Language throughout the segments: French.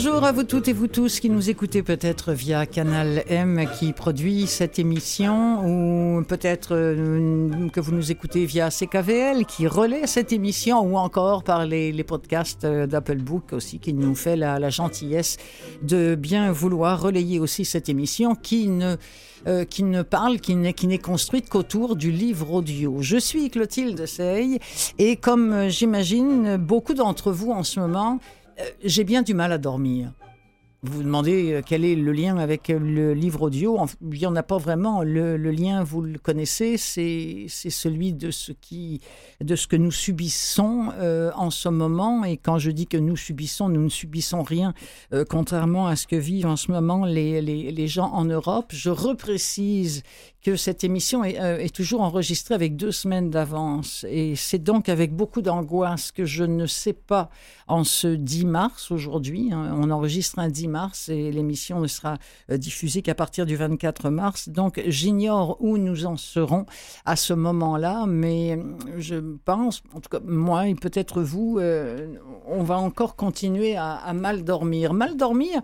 Bonjour à vous toutes et vous tous qui nous écoutez peut-être via Canal M qui produit cette émission ou peut-être euh, que vous nous écoutez via CKVL qui relaie cette émission ou encore par les, podcasts euh, d'Apple Book aussi qui nous fait la, gentillesse de bien vouloir relayer aussi cette émission qui ne, euh, qui ne parle, qui n'est, qui n'est construite qu'autour du livre audio. Je suis Clotilde Sey et comme j'imagine beaucoup d'entre vous en ce moment, j'ai bien du mal à dormir. Vous vous demandez euh, quel est le lien avec euh, le livre audio? Il n'y en a pas vraiment. Le, lien, vous le connaissez, c'est celui de ce, qui, de ce que nous subissons euh, en ce moment. Et quand je dis que nous subissons, nous ne subissons rien, euh, contrairement à ce que vivent en ce moment les, les, les gens en Europe. Je reprécise que cette émission est, euh, est toujours enregistrée avec deux semaines d'avance. Et c'est donc avec beaucoup d'angoisse que je ne sais pas en ce 10 mars aujourd'hui. Hein, on enregistre un 10 mars et l'émission ne sera euh, diffusée qu'à partir du 24 mars. Donc j'ignore où nous en serons à ce moment-là, mais euh, je pense, en tout cas moi et peut-être vous, on va encore continuer à, à mal dormir. Mal dormir,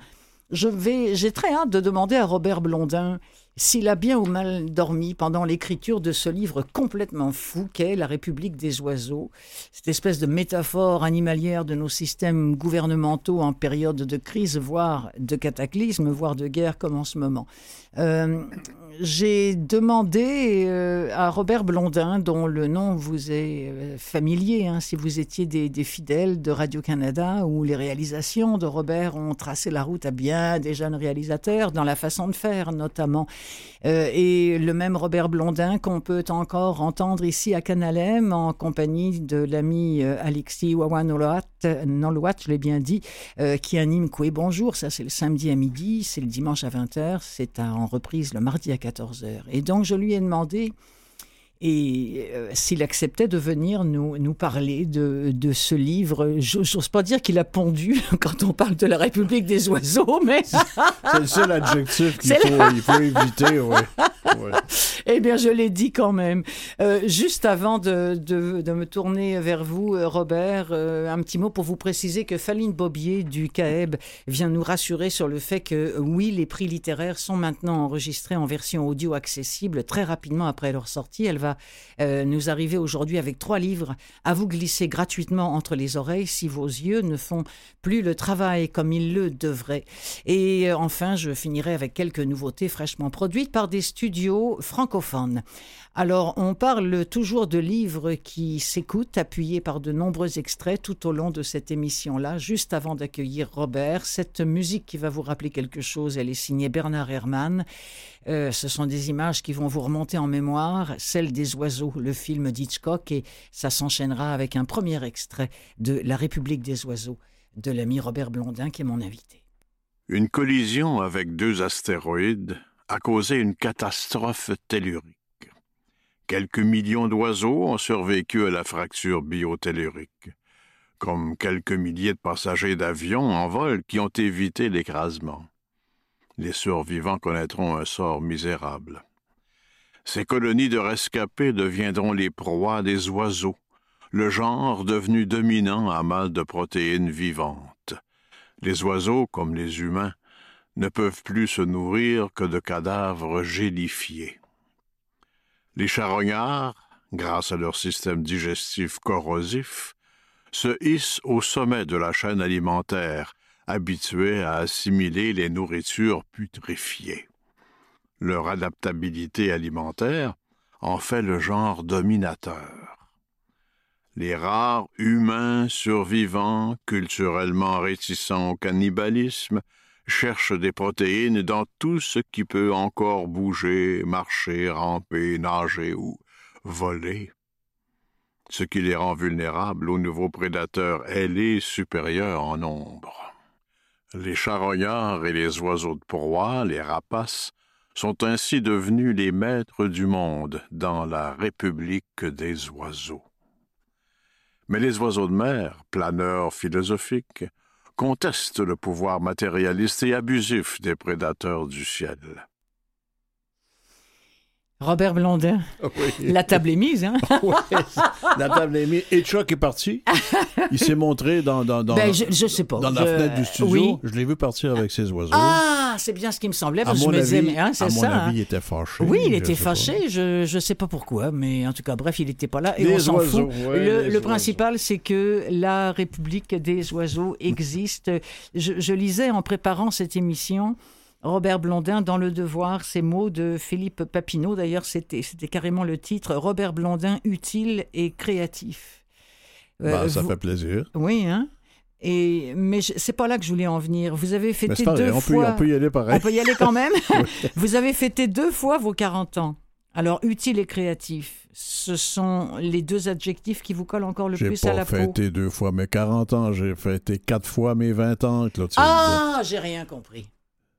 j'ai très hâte de demander à Robert Blondin s'il a bien ou mal dormi pendant l'écriture de ce livre complètement fou qu'est La République des oiseaux, cette espèce de métaphore animalière de nos systèmes gouvernementaux en période de crise, voire de cataclysme, voire de guerre comme en ce moment. Euh, j'ai demandé euh, à Robert Blondin, dont le nom vous est euh, familier, hein, si vous étiez des, des, fidèles de Radio-Canada, où les réalisations de Robert ont tracé la route à bien des jeunes réalisateurs, dans la façon de faire notamment. Euh, et le même Robert Blondin qu'on peut encore entendre ici à Canal M, en compagnie de l'ami euh, Alexis Wawanoloat, Nolwat, je l'ai bien dit, euh, qui anime Coué Bonjour. Ça, c'est le samedi à midi, c'est le dimanche à 20h, c'est en reprise le mardi à 14h. Et donc, je lui ai demandé et euh, s'il acceptait de venir nous, nous parler de, de ce livre. J'ose pas dire qu'il a pondu quand on parle de la République des oiseaux, mais... C'est le seul adjectif qu'il faut, éviter, ouais. ouais. Eh bien, je l'ai dit quand même. Euh, juste avant de, de, de, me tourner vers vous, euh, Robert, euh, un petit mot pour vous préciser que Faline Bobier du CAEB vient nous rassurer sur le fait que, oui, les prix littéraires sont maintenant enregistrés en version audio accessible très rapidement après leur sortie. Elle va euh, nous arriver aujourd'hui avec trois livres à vous glisser gratuitement entre les oreilles si vos yeux ne font plus le travail comme ils le devraient. Et euh, enfin, je finirai avec quelques nouveautés fraîchement produites par des studios francophones. Alors, on parle toujours de livres qui s'écoutent, appuyés par de nombreux extraits tout au long de cette émission-là. Juste avant d'accueillir Robert, cette musique qui va vous rappeler quelque chose, elle est signée Bernard Herrmann. Euh, ce sont des images qui vont vous remonter en mémoire, celle des oiseaux, le film d'Hitchcock, et ça s'enchaînera avec un premier extrait de La République des oiseaux de l'ami Robert Blondin, qui est mon invité. Une collision avec deux astéroïdes a causé une catastrophe tellurique. Quelques millions d'oiseaux ont survécu à la fracture biotellurique, comme quelques milliers de passagers d'avions en vol qui ont évité l'écrasement. Les survivants connaîtront un sort misérable. Ces colonies de rescapés deviendront les proies des oiseaux, le genre devenu dominant à mal de protéines vivantes. Les oiseaux, comme les humains, ne peuvent plus se nourrir que de cadavres gélifiés. Les charognards, grâce à leur système digestif corrosif, se hissent au sommet de la chaîne alimentaire, habitués à assimiler les nourritures putréfiées. Leur adaptabilité alimentaire en fait le genre dominateur. Les rares humains survivants, culturellement réticents au cannibalisme, cherchent des protéines dans tout ce qui peut encore bouger, marcher, ramper, nager ou voler. Ce qui les rend vulnérables aux nouveaux prédateurs ailés supérieurs en nombre. Les charognards et les oiseaux de proie, les rapaces, sont ainsi devenus les maîtres du monde dans la République des oiseaux. Mais les oiseaux de mer, planeurs philosophiques, contestent le pouvoir matérialiste et abusif des prédateurs du ciel. Robert Blondin. La table est mise, hein? oui, la table est mise. Et Chuck est parti. Il s'est montré dans, dans, dans, ben, je, sais pas. dans la fenêtre du studio. Je l'ai vu partir avec ses oiseaux. Ah, c'est bien ce qui me semblait. Parce que je me disais, hein, c'est ça. À mon avis, hein. il était fâché. Oui, il était fâché. Je ne sais pas pourquoi, mais en tout cas, bref, il n'était pas là et on s'en fout. le, principal, c'est que la République des oiseaux existe. je, je lisais en préparant cette émission Robert Blondin dans Le Devoir, ces mots de Philippe Papineau. D'ailleurs, c'était, c'était carrément le titre Robert Blondin utile et créatif. Euh, bah, ça fait plaisir. Oui, hein? Et, mais c'est pas là que je voulais en venir. Vous avez fêté deux on fois. Peut, on peut y aller pareil. On peut y aller quand même. Vous avez fêté deux fois vos 40 ans. Alors, utile et créatif, ce sont les deux adjectifs qui vous collent encore le plus à la peau. J'ai pas fêté deux fois mes 40 ans, j'ai fêté quatre fois mes 20 ans, Clotilde. Ah, j'ai rien compris.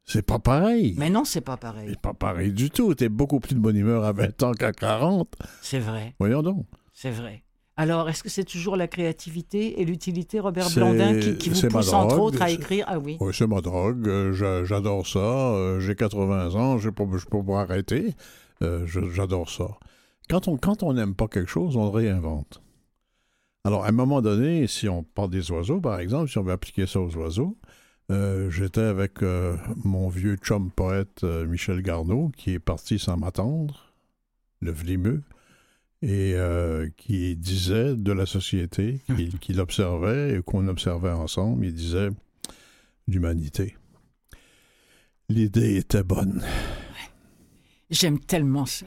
C'est pas pareil. Mais non, c'est pas pareil. C'est pas pareil du tout. T'es beaucoup plus de bonne humeur à 20 ans qu'à 40. C'est vrai. Voyons donc. C'est vrai. Alors, est-ce que c'est toujours la créativité et l'utilité, Robert Blondin, qui, vous pousse entre autres à écrire? Ah oui. Oui, c'est ma drogue. Euh, j'adore ça. Euh, j'ai 80 ans. Je ne peux pas arrêter. Euh, j'adore ça. Quand on quand on n'aime pas quelque chose, on réinvente. Alors, à un moment donné, si on parle des oiseaux, par exemple, si on veut appliquer ça aux oiseaux, euh, j'étais avec euh, mon vieux chum poète euh, Michel Garneau, qui est parti sans m'attendre, le vlimeux, et qui disait de la société, qu'il observait et qu'on observait ensemble, il disait l'humanité. L'idée était bonne. J'aime tellement ça.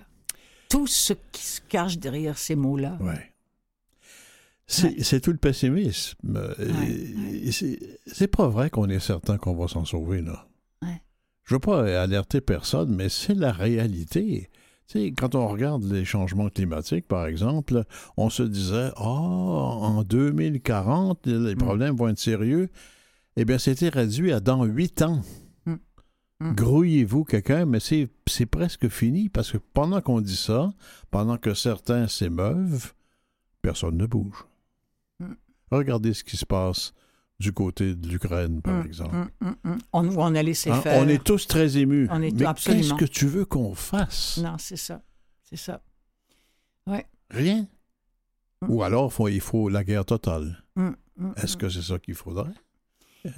Tout ce qui se cache derrière ces mots-là. Ouais. C'est tout le pessimisme. Euh, c'est pas vrai qu'on est certain qu'on va s'en sauver, là. Je veux pas alerter personne, mais c'est la réalité. quand on regarde les changements climatiques, par exemple, on se disait, oh, en 2040, les mm. problèmes vont être sérieux. Eh bien, c'était réduit à dans huit ans. Mm. Mm. Grouillez-vous quelqu'un, mais c'est presque fini parce que pendant qu'on dit ça, pendant que certains s'émeuvent, personne ne bouge. Regardez ce qui se passe du côté de l'Ukraine, par hum, exemple. Hum, hum, on, on a laissé hein, faire. On est tous très émus. On est Mais qu'est-ce que tu veux qu'on fasse? Non, c'est ça. C'est ça. Ouais. Rien. Ou alors, il faut la guerre totale. Est-ce que c'est ça qu'il faudrait?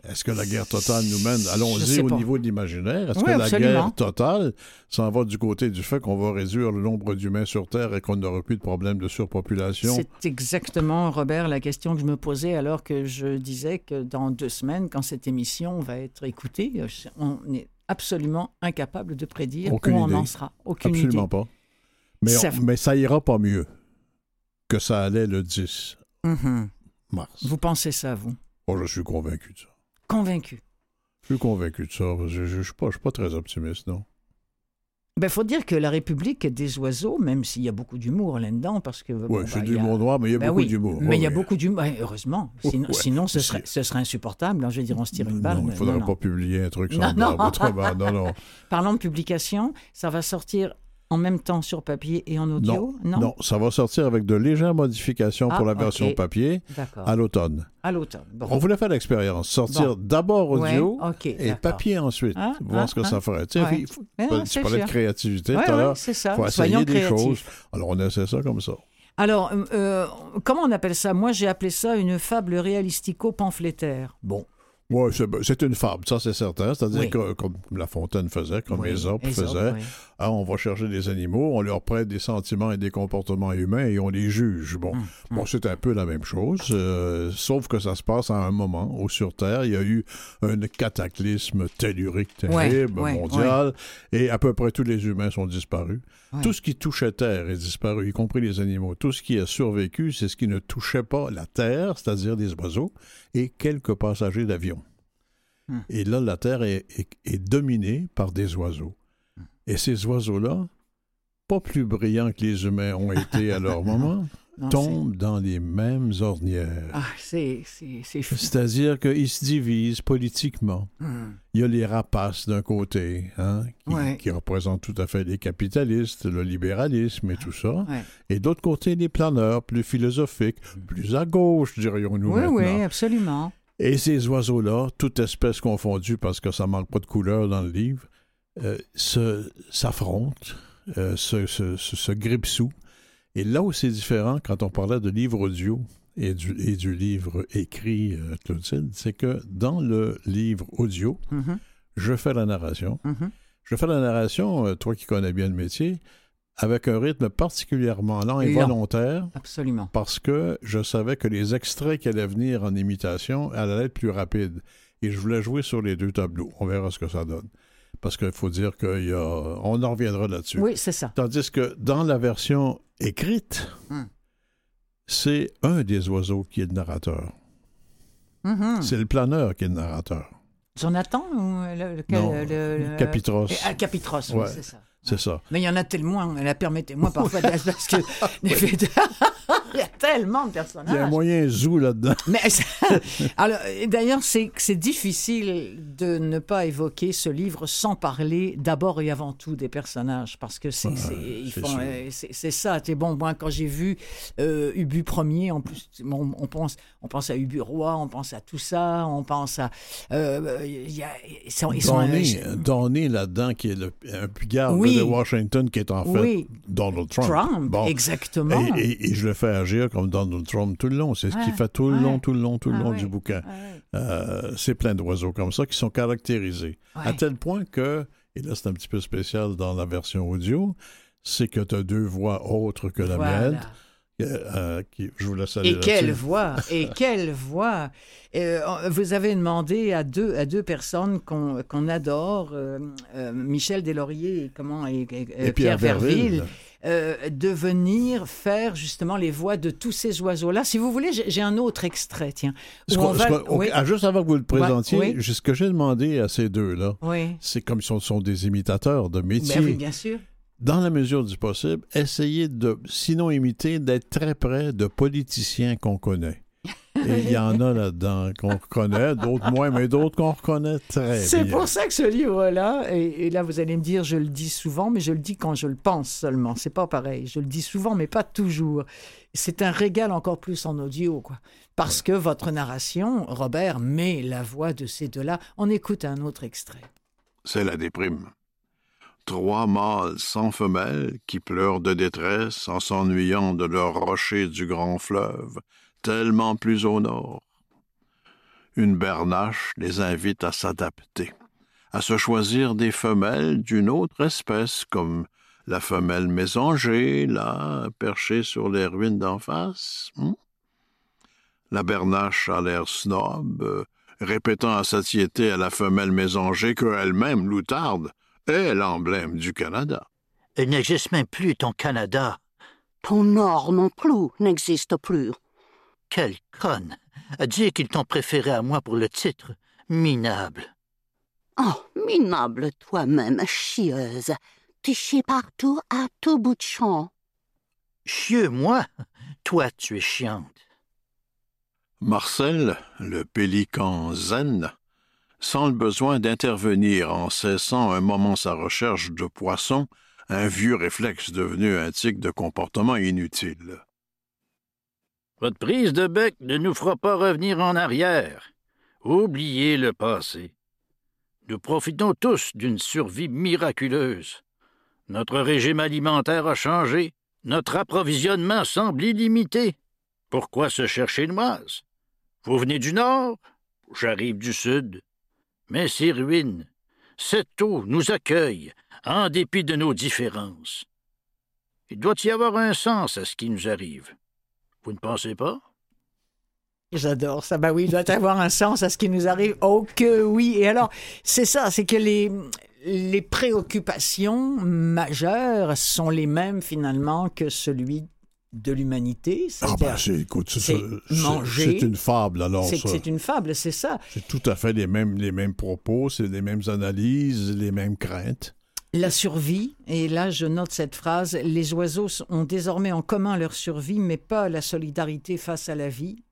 Est-ce que la guerre totale nous mène, allons-y au niveau de l'imaginaire, est-ce que la guerre totale s'en va du côté du fait qu'on va réduire le nombre d'humains sur Terre et qu'on n'aura plus de problème de surpopulation? C'est exactement, Robert, la question que je me posais alors que je disais que dans deux semaines, quand cette émission va être écoutée, on est absolument incapable de prédire où on en sera. Aucune absolument pas. Mais, ça... mais ça ira pas mieux que ça allait le 10 mm-hmm. mars. Vous pensez ça, vous? Moi, je suis convaincu de ça. Convaincu. Je suis convaincu de ça. Je ne suis, pas très optimiste, non. Il ben, faut dire que la République des oiseaux, même s'il y a beaucoup d'humour là-dedans, parce que... Oui, c'est du l'humour noir, mais il y a ben beaucoup d'humour. Mais il y a beaucoup d'humour, heureusement. Sinon, ce, serait, ce, serait, insupportable. Hein. Je veux dire, on se tire une balle. il ne faudrait pas publier un truc sans non, non. non, Parlant de publication, ça va sortir en même temps sur papier et en audio Non, non, ça va sortir avec de légères modifications pour la ah, version papier à l'automne. À l'automne. On voulait faire l'expérience, sortir d'abord audio et papier ensuite, ah, voir ce que ça ferait. Tu sais, tu parlais de créativité tout à l'heure. c'est ça. faut essayer des choses. Alors, on essaie ça comme ça. Alors, euh, euh, comment on appelle ça? Moi, j'ai appelé ça une fable réalistico-pamphlétaire. Bon, oui, c'est une fable, ça c'est certain. C'est-à-dire que, comme La Fontaine faisait, comme oui, Aesop faisait, hein, on va chercher des animaux, on leur prête des sentiments et des comportements humains et on les juge. Bon, hum, hum. bon c'est un peu la même chose, euh, sauf que ça se passe à un moment où sur Terre, il y a eu un cataclysme tellurique terrible, mondial, et à peu près tous les humains sont disparus. Tout ce qui touchait Terre est disparu, y compris les animaux. Tout ce qui a survécu, c'est ce qui ne touchait pas la Terre, c'est-à-dire des oiseaux, et quelques passagers d'avions. Hmm. Et là, la Terre est, dominée par des oiseaux. Hmm. Et ces oiseaux-là, pas plus brillants que les humains ont été à leur moment, tombent dans les mêmes ornières. Ah, c'est C'est-à-dire qu'ils se divisent politiquement. Hmm. Il y a les rapaces d'un côté, hein, qui, représentent tout à fait les capitalistes, le libéralisme et tout ça. Et d'autre côté, les planeurs, plus philosophiques, plus à gauche, dirions-nous Oui, maintenant. oui, absolument. Et ces oiseaux-là, toute espèce confondue, parce que ça manque pas de couleur dans le livre, euh, s'affrontent, euh, se, se, se, grippent sous. Et là où c'est différent, quand on parlait de livre audio et du, et du livre écrit, euh, Clotilde, c'est que dans le livre audio, mm-hmm. je fais la narration. Mm-hmm. Je fais la narration, euh, toi qui connais bien le métier, avec un rythme particulièrement lent et volontaire. Absolument. Parce que je savais que les extraits qui allaient venir en imitation allaient être plus rapides. Et je voulais jouer sur les deux tableaux. On verra ce que ça donne. Parce qu'il faut dire qu'on en reviendra là-dessus. Oui, c'est ça. Tandis que dans la version écrite, hmm. c'est un des oiseaux qui est le narrateur. Mm-hmm. C'est le planeur qui est le narrateur. Jonathan ou le, le, Capitros. Ah, Capitros, oui, c'est ça. C'est ça. Mais il y en a tellement, permettez-moi parfois, parce que il y a tellement de personnages. Il y a un moyen zou là-dedans. Mais alors, d'ailleurs, c'est c'est difficile de ne pas évoquer ce livre sans parler d'abord et avant tout des personnages, parce que c'est euh, c'est ça. C'est bon. Moi, quand j'ai vu euh, Ubu premier, en plus, on, pense on pense à Ubu on pense à tout ça, on pense à euh, y a, ils sont, ils Donné, là-dedans qui est le, un pigard de Washington qui est en fait Donald Trump. Trump, exactement. Et, et je le fais agir comme Donald Trump tout le long. C'est ce qu'il fait tout le long, tout le long, tout le long du bouquin. Euh, c'est plein d'oiseaux comme ça qui sont caractérisés. À tel point que, et là c'est un petit peu spécial dans la version audio, c'est que tu as deux voix autres que la mienne. Euh, qui, je vous laisse aller Et quelle voix Et quelle voix euh, Vous avez demandé à deux, à deux personnes qu'on adore, Michel Deslauriers et, comment, et, Pierre, Verville euh, de venir faire justement les voix de tous ces oiseaux-là. Si vous voulez, j'ai un autre extrait, tiens. Ah, juste avant que vous le présentiez, ce que j'ai demandé à ces deux-là, c'est comme ils sont, des imitateurs de métier. Ben oui, bien sûr dans la mesure du possible, essayer de, sinon imiter, d'être très près de politiciens qu'on connaît. Et il y en a là-dedans qu'on reconnaît, d'autres moins, mais d'autres qu'on reconnaît très bien. C'est pour ça que ce livre-là, et, là vous allez me dire, je le dis souvent, mais je le dis quand je le pense seulement. C'est pas pareil. Je le dis souvent, mais pas toujours. C'est un régal encore plus en audio, quoi. Parce que votre narration, Robert, met la voix de ces deux-là. On écoute un autre extrait. C'est la déprime. Trois mâles sans femelles qui pleurent de détresse en s'ennuyant de leur rocher du grand fleuve tellement plus au nord. Une bernache les invite à s'adapter, à se choisir des femelles d'une autre espèce, comme la femelle mésangée, là, perchée sur les ruines d'en face. Hmm? La bernache a l'air snob, euh, répétant à satiété à la femelle mésangée qu'elle-même, loutarde, est l'emblème du Canada. Il n'existe même plus ton Canada. Ton Nord non plus n'existe plus. Quelle conne À dire qu'ils t'ont préféré à moi pour le titre. Minable. Oh, minable toi-même, chieuse. Tu chies partout à tout bout de champ. Chieux, moi Toi, tu es chiante. Marcel, le pélican zen, sent le besoin d'intervenir en cessant un moment sa recherche de poissons, un vieux réflexe devenu un tic de comportement inutile. Votre prise de bec ne nous fera pas revenir en arrière. Oubliez le passé. Nous profitons tous d'une survie miraculeuse. Notre régime alimentaire a changé. Notre approvisionnement semble illimité. Pourquoi se chercher noise? Vous venez du nord? J'arrive du sud. Mais ces ruines, cette eau nous accueille, en dépit de nos différences. Il doit y avoir un sens à ce qui nous arrive. Vous ne pensez pas? J'adore ça. Ben oui, il doit y avoir un sens à ce qui nous arrive. Oh que oui. Et alors, c'est ça, c'est que les, les préoccupations majeures sont les mêmes finalement que celui de l'humanité. Ah ben, c'est, c'est une fable alors. C'est, une fable, c'est ça. C'est tout à fait les mêmes, les mêmes propos, c'est les mêmes analyses, les mêmes craintes. La survie, et là je note cette phrase, les oiseaux ont désormais en commun leur survie, mais pas la solidarité face à la vie.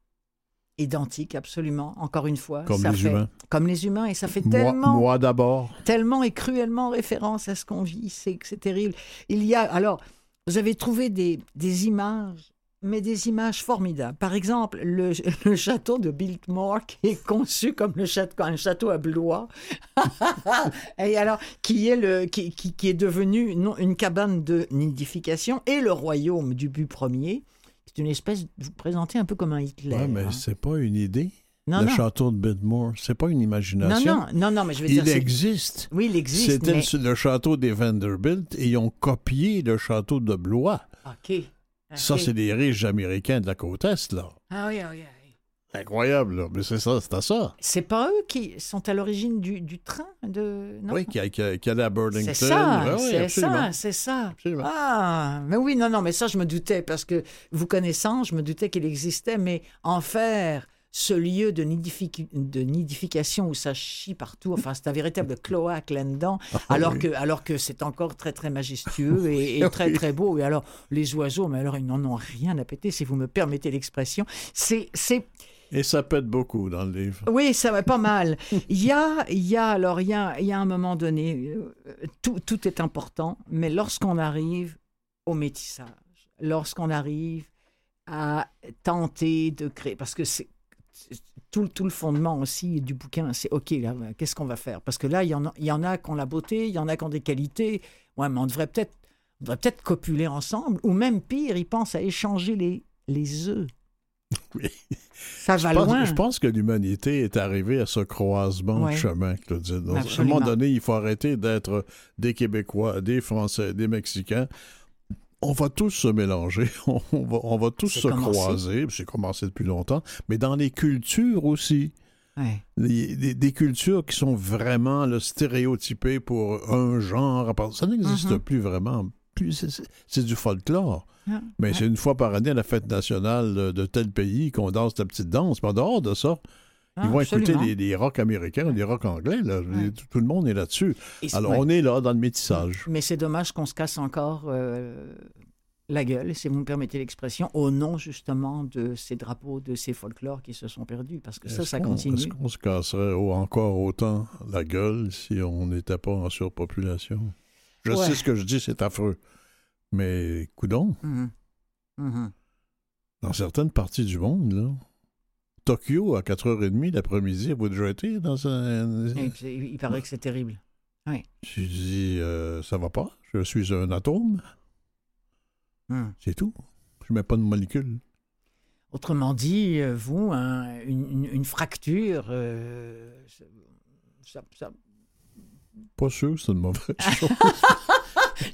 Identique, absolument, encore une fois. Comme les humains. Comme les humains, et ça fait tellement... Moi, d'abord. Tellement et cruellement référence à ce qu'on vit, c'est terrible. Il y a, alors, vous avez trouvé des, des images mais des images formidables. Par exemple, le, château de Biltmore qui est conçu comme le château, un château à Blois, et alors qui est le qui, qui, est devenu une cabane de nidification et le royaume du but premier. C'est une espèce, vous présentez un peu comme un Hitler. Oui, mais hein. c'est pas une idée. Non, le château de Biltmore, c'est pas une imagination. Non, non, non, non mais je veux dire. Il existe. Oui, il existe. C'était le château des Vanderbilt et ils ont copié le château de Blois. OK. Ça, c'est des riches américains de la côte Est, là. Ah oui, ah oui, ah oui. Incroyable, là. Mais c'est ça, c'est à ça. C'est pas eux qui sont à l'origine du, du, train de. Non? Oui, qui, qui, qui allait à Burlington. C'est ça, c'est ça, c'est ça. Absolument. Ah, mais oui, non, non, mais ça, je me doutais, parce que vous connaissant, je me doutais qu'il existait, mais en faire ce lieu de, nidification où ça chie partout. Enfin, c'est un véritable cloaque là-dedans, ah alors, que, alors que c'est encore très, très majestueux et, très, très beau. Et alors, les oiseaux, mais alors, ils n'en ont rien à péter, si vous me permettez l'expression. C'est. Et ça pète beaucoup dans le livre. Oui, ça va pas mal. Il y a, il y a alors, il y a, il y a un moment donné, euh, tout, tout est important, mais lorsqu'on arrive au métissage, lorsqu'on arrive à tenter de créer, parce que c'est tout, tout, le fondement aussi du bouquin, c'est OK, qu'est-ce qu'on va faire? Parce que là, il y en a, il y en a qui ont la beauté, il y en a qui ont des qualités. Ouais, mais on devrait peut-être peut-être copuler ensemble, ou même pire, ils pensent à échanger les, les œufs. Oui. Ça va loin. je pense que l'humanité est arrivée à ce croisement de chemin, Claudine. À un moment donné, il faut arrêter d'être des Québécois, des Français, des Mexicains on va tous se mélanger, on va, tous se croiser, c'est commencé depuis longtemps, mais dans les cultures aussi. des, cultures qui sont vraiment le stéréotypées pour un genre. Ça n'existe mm-hmm. plus vraiment. C'est du folklore. Mais c'est une fois par année à la fête nationale de, tel pays qu'on danse la petite danse. Mais en dehors de ça, ils ah, vont écouter les, rock américains, les rock anglais. Tout, le monde est là-dessus. Alors, on est là dans le métissage. Mais c'est dommage qu'on se casse encore euh, la gueule, si vous me permettez l'expression, au nom justement de ces drapeaux, de ces folklores qui se sont perdus. Parce que ça, ça continue. Est-ce qu'on se casserait encore autant la gueule si on n'était pas en surpopulation? Je sais ce que je dis, c'est affreux. Mais, coudon. Mm-hmm. Mm-hmm. Dans certaines parties du monde, là, Tokyo à 4h30 l'après-midi, vous déjà été dans un. Il, paraît que c'est terrible. Oui. Je dis, euh, ça va pas, je suis un atome. Hmm. C'est tout. Je mets pas de molécules. Autrement dit, euh, vous, une, fracture, euh, ça, Pas sûr que c'est une mauvaise chose.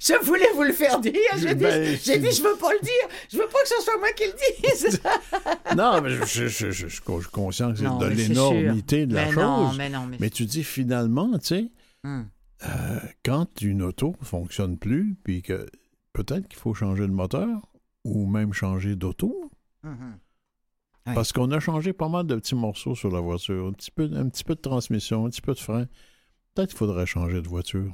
Je voulais vous le faire dire. J'ai dit, ben, dit, je veux pas le dire. Je veux pas que ce soit moi qui le dise. non, mais je, je, je, suis conscient que c'est de l'énormité de la chose. mais, non, mais... tu dis finalement, tu sais, hmm. euh, quand une auto fonctionne plus, puis que peut-être qu'il faut changer le moteur ou même changer d'auto. Mm-hmm. Parce qu'on a changé pas mal de petits morceaux sur la voiture. Un petit peu, un petit peu de transmission, un petit peu de frein. Peut-être qu'il faudrait changer de voiture.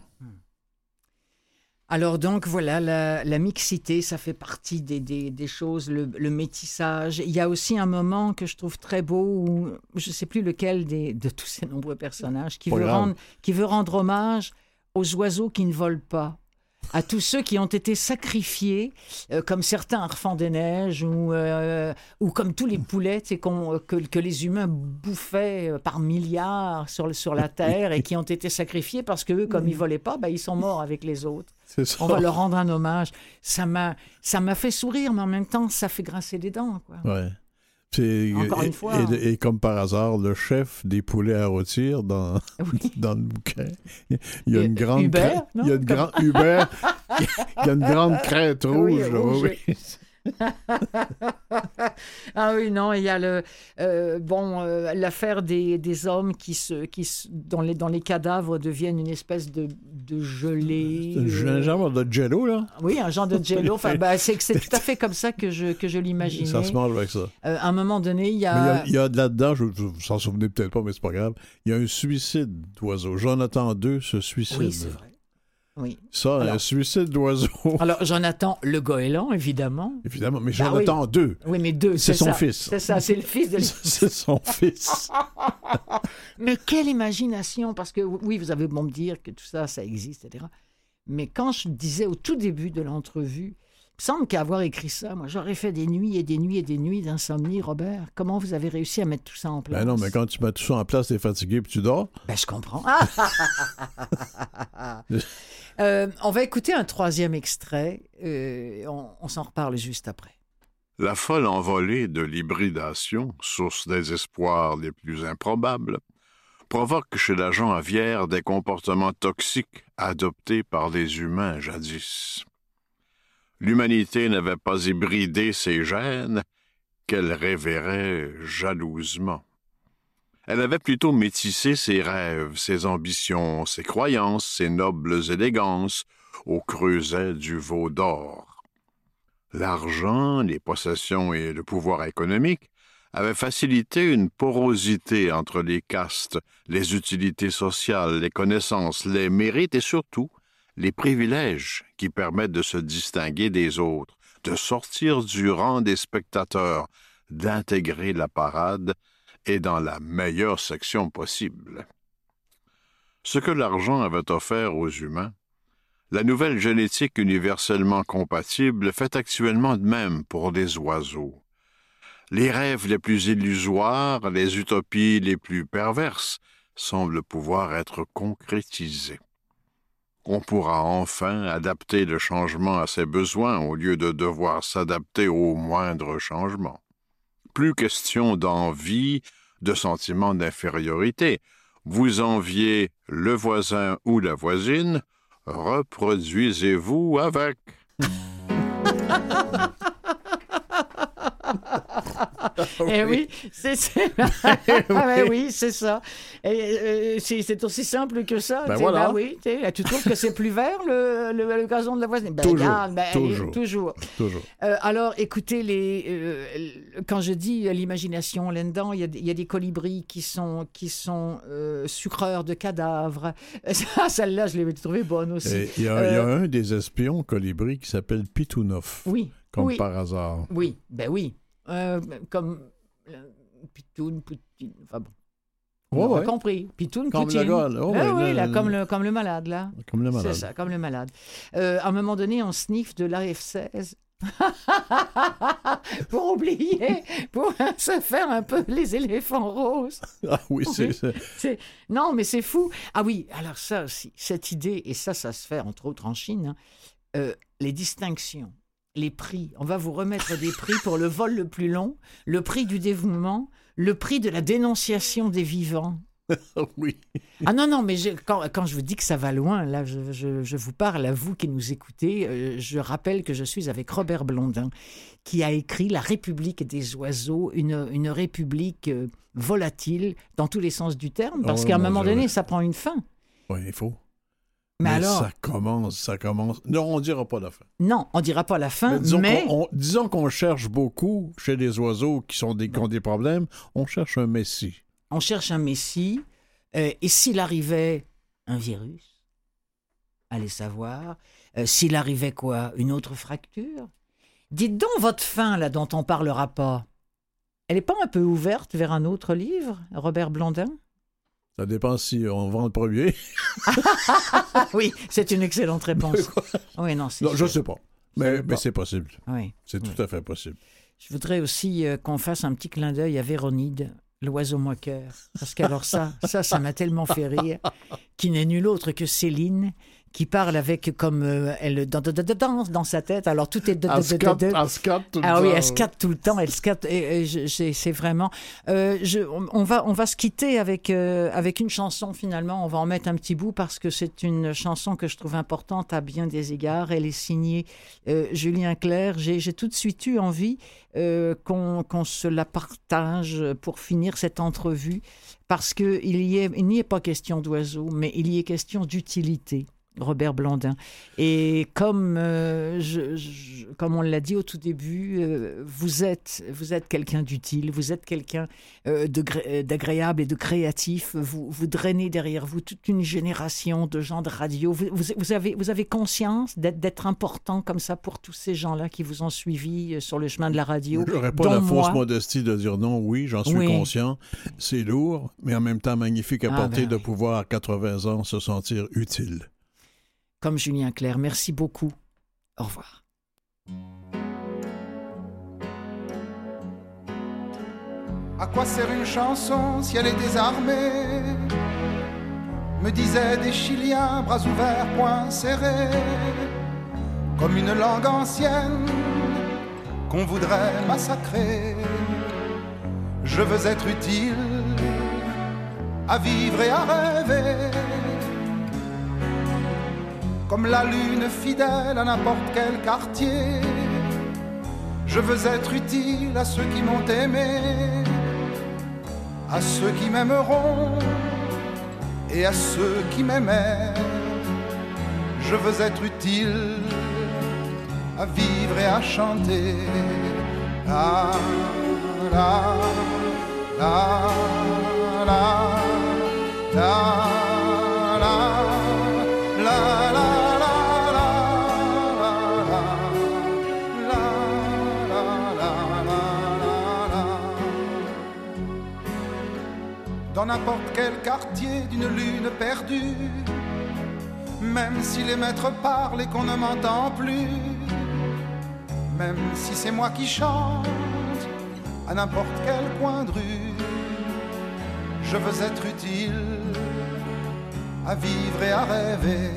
Alors donc voilà, la, mixité, ça fait partie des, choses, le, métissage. Il y a aussi un moment que je trouve très beau où je ne sais plus lequel des, de tous ces nombreux personnages qui veut, rendre, qui veut rendre hommage aux oiseaux qui ne volent pas à tous ceux qui ont été sacrifiés, euh, comme certains enfants des neiges ou, euh, ou comme tous les poulets que, que, les humains bouffaient euh, par milliards sur, sur la terre et qui ont été sacrifiés parce que comme ils volaient pas, ben, ils sont morts avec les autres. On va leur rendre un hommage. Ça m'a, ça m'a fait sourire, mais en même temps, ça fait grincer des dents. Quoi. Ouais. Encore une fois. Et, comme par hasard, le chef des poulets à rôtir dans, dans le bouquin, il y a une grande. Hubert, il y a une crête rouge. Oui, oui. ah oui, non, il y a le euh, bon euh, l'affaire des, des, hommes qui se qui dans les dans les cadavres deviennent une espèce de, de gelée. Euh, un genre de jello là. Oui, un genre de jello. Enfin, bah, c'est c'est tout à fait comme ça que je que je l'imaginais. Ça se mange avec ça. à un moment donné, il y a. il y a, là-dedans, je, vous s'en souvenez peut-être pas, mais c'est pas grave. Il y a un suicide d'oiseau. Jonathan II se suicide. Oui, c'est vrai. Oui. Ça, un suicide d'oiseau. Alors, Jonathan le goéland, évidemment. Évidemment, mais bah Jonathan deux. Oui, mais deux. C'est son fils. C'est ça, c'est le fils de. c'est son fils. mais quelle imagination, parce que oui, vous avez beau me dire que tout ça, ça existe, etc. Mais quand je disais au tout début de l'entrevue Il semble qu'avoir écrit ça, moi, j'aurais fait des nuits et des nuits et des nuits d'insomnie, Robert. Comment vous avez réussi à mettre tout ça en place? Ben non, mais quand tu mets tout ça en place, t'es fatigué puis tu dors. Ben, je comprends. Euh, on va écouter un troisième extrait. Euh, on, s'en reparle juste après. La folle envolée de l'hybridation, source des espoirs les plus improbables, provoque chez l'agent aviaire des comportements toxiques adoptés par les humains jadis l'humanité n'avait pas hybridé ses gènes qu'elle révérait jalousement. Elle avait plutôt métissé ses rêves, ses ambitions, ses croyances, ses nobles élégances au creuset du veau d'or. L'argent, les possessions et le pouvoir économique avaient facilité une porosité entre les castes, les utilités sociales, les connaissances, les mérites et surtout les privilèges qui permettent de se distinguer des autres, de sortir du rang des spectateurs, d'intégrer la parade et dans la meilleure section possible. Ce que l'argent avait offert aux humains, la nouvelle génétique universellement compatible fait actuellement de même pour les oiseaux. Les rêves les plus illusoires, les utopies les plus perverses semblent pouvoir être concrétisés on pourra enfin adapter le changement à ses besoins au lieu de devoir s'adapter au moindre changement. Plus question d'envie, de sentiment d'infériorité. Vous enviez le voisin ou la voisine, reproduisez-vous avec. eh oui, c'est oui, c'est ça. Euh, c'est aussi simple que ça. Ben voilà. Bah oui, tu trouves que c'est plus vert le, le, gazon de la voisine? Ben, toujours, ben, toujours, toujours. Euh, alors, écoutez, les, euh, quand je dis l'imagination là-dedans, il y, y, a des colibris qui sont, qui sont sucreurs de cadavres. Celle-là, je l'ai trouvée bonne aussi. Il y, a un des espions colibris qui s'appelle Pitounov. Oui. Comme par hasard. Oui, ben oui. Euh, comme euh, Pitoun, Poutine, enfin bon. On a compris. Pitoun, comme Poutine. Oh, ah, oui, là, comme, le, comme le malade, là. Comme le malade. C'est ça, comme le malade. Euh, à un moment donné, on sniffe de l'AF-16. pour oublier, pour se faire un peu les éléphants roses. Ah oui, c'est... Non, mais c'est fou. Ah oui, alors ça aussi, cette idée, et ça, ça se fait entre autres en Chine, hein, les distinctions les prix. On va vous remettre des prix pour le vol le plus long, le prix du dévouement, le prix de la dénonciation des vivants. oui. Ah non, non, mais quand, je vous dis que ça va loin, là, je, vous parle à vous qui nous écoutez. Euh, je rappelle que je suis avec Robert Blondin, qui a écrit La République des oiseaux, une, république euh, volatile dans tous les sens du terme, parce oh, qu'à un moment donné, ça prend une fin. Oui, il faut. Mais, alors, ça commence, ça commence. Non, on dira pas la fin. Non, on dira pas la fin. Mais disons qu'on cherche beaucoup chez les oiseaux qui, sont des, ont des problèmes. On cherche un messie. On cherche un messie. Euh, et s'il arrivait un virus, allez savoir. Euh, s'il arrivait quoi? Une autre fracture? Dites donc votre fin là dont on parlera pas. Elle n'est pas un peu ouverte vers un autre livre, Robert Blondin? Ça dépend si on vend le premier. oui, c'est une excellente réponse. oui, non, non je ne sais pas. Mais, mais c'est possible. Oui. C'est tout à fait possible. Je voudrais aussi euh, qu'on fasse un petit clin d'œil à Véronide, l'oiseau moqueur. Parce qu'alors ça, ça, ça m'a tellement fait rire, qui n'est nul autre que Céline, qui parle avec comme euh, elle danse dans sa tête. Alors tout est de, tout le ah oui, elle tout le temps. Elle scatte. Et, c'est vraiment. Euh, je, on va on va se quitter avec euh, avec une chanson finalement. On va en mettre un petit bout parce que c'est une chanson que je trouve importante à bien des égards. Elle est signée Julien Clerc. J'ai tout de suite eu envie qu'on qu'on se la partage pour finir cette entrevue parce que il n'y est pas question d'oiseau, mais il y est question d'utilité. Robert Blandin. Et comme, euh, je, comme on l'a dit au tout début, euh, vous êtes, vous êtes quelqu'un d'utile, vous êtes quelqu'un euh, d'agréable et de créatif. Vous, vous drainez derrière vous toute une génération de gens de radio. Vous, vous, avez, vous avez conscience d'être important comme ça pour tous ces gens-là qui vous ont suivi sur le chemin de la radio. Je n'aurais pas la fausse modestie de dire non, oui, j'en suis conscient. C'est lourd, mais en même temps magnifique à ah, porter ben de pouvoir à 80 ans se sentir utile comme Julien Clerc. Merci beaucoup. Au revoir. À quoi sert une chanson si elle est désarmée? Me disaient des Chiliens, bras ouverts, poings serrés, comme une langue ancienne qu'on voudrait massacrer. Je veux être utile à vivre et à rêver, comme la lune fidèle à n'importe quel quartier. Je veux être utile à ceux qui m'ont aimé à ceux qui m'aimeront et à ceux qui m'aimaient. Je veux être utile à vivre et à chanter. Dans n'importe quel quartier d'une lune perdue. Même si les maîtres parlent et qu'on ne m'entend plus, même si c'est moi qui chante à n'importe quel coin de rue, je veux être utile à vivre et à rêver.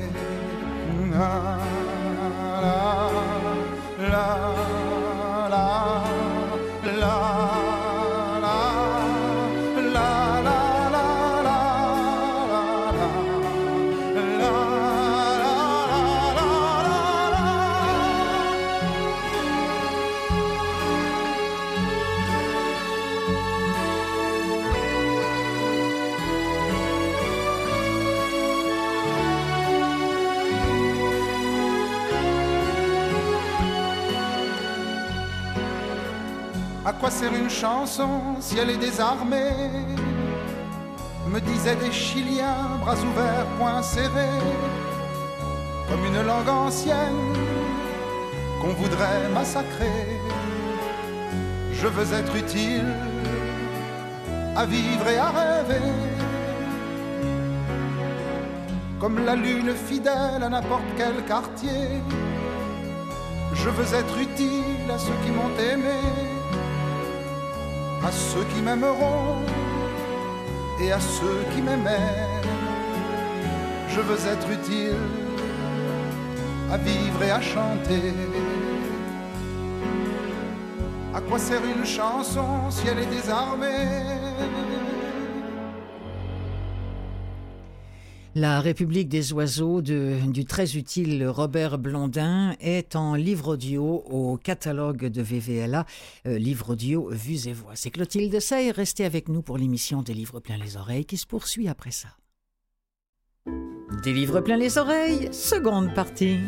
Une chanson si elle est désarmée? Me disaient des Chiliens, bras ouverts, poings serrés, comme une langue ancienne qu'on voudrait massacrer. Je veux être utile à vivre et à rêver, comme la lune fidèle à n'importe quel quartier. Je veux être utile à ceux qui m'ont aimé à ceux qui m'aimeront et à ceux qui m'aimaient. Je veux être utile à vivre et à chanter. À quoi sert une chanson si elle est désarmée? La République des oiseaux du très utile Robert Blondin est en livre audio au catalogue de VVLA, euh, livre audio Vues et Voix. C'est Clotilde Sey, restez avec nous pour l'émission des livres plein les oreilles qui se poursuit après ça. Des livres plein les oreilles, seconde partie.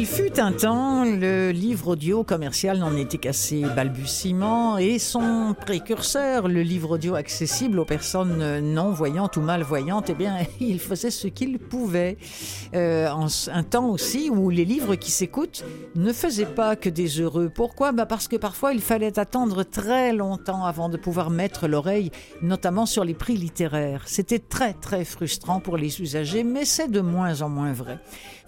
Il fut un temps, le livre audio commercial n'en était qu'à ses balbutiements et son précurseur, le livre audio accessible aux personnes non-voyantes ou malvoyantes, eh bien, il faisait ce qu'il pouvait. Euh, en un temps aussi où les livres qui s'écoutent ne faisaient pas que des heureux. Pourquoi? Bah Parce que parfois il fallait attendre très longtemps avant de pouvoir mettre l'oreille, notamment sur les prix littéraires. C'était très très frustrant pour les usagers, mais c'est de moins en moins vrai.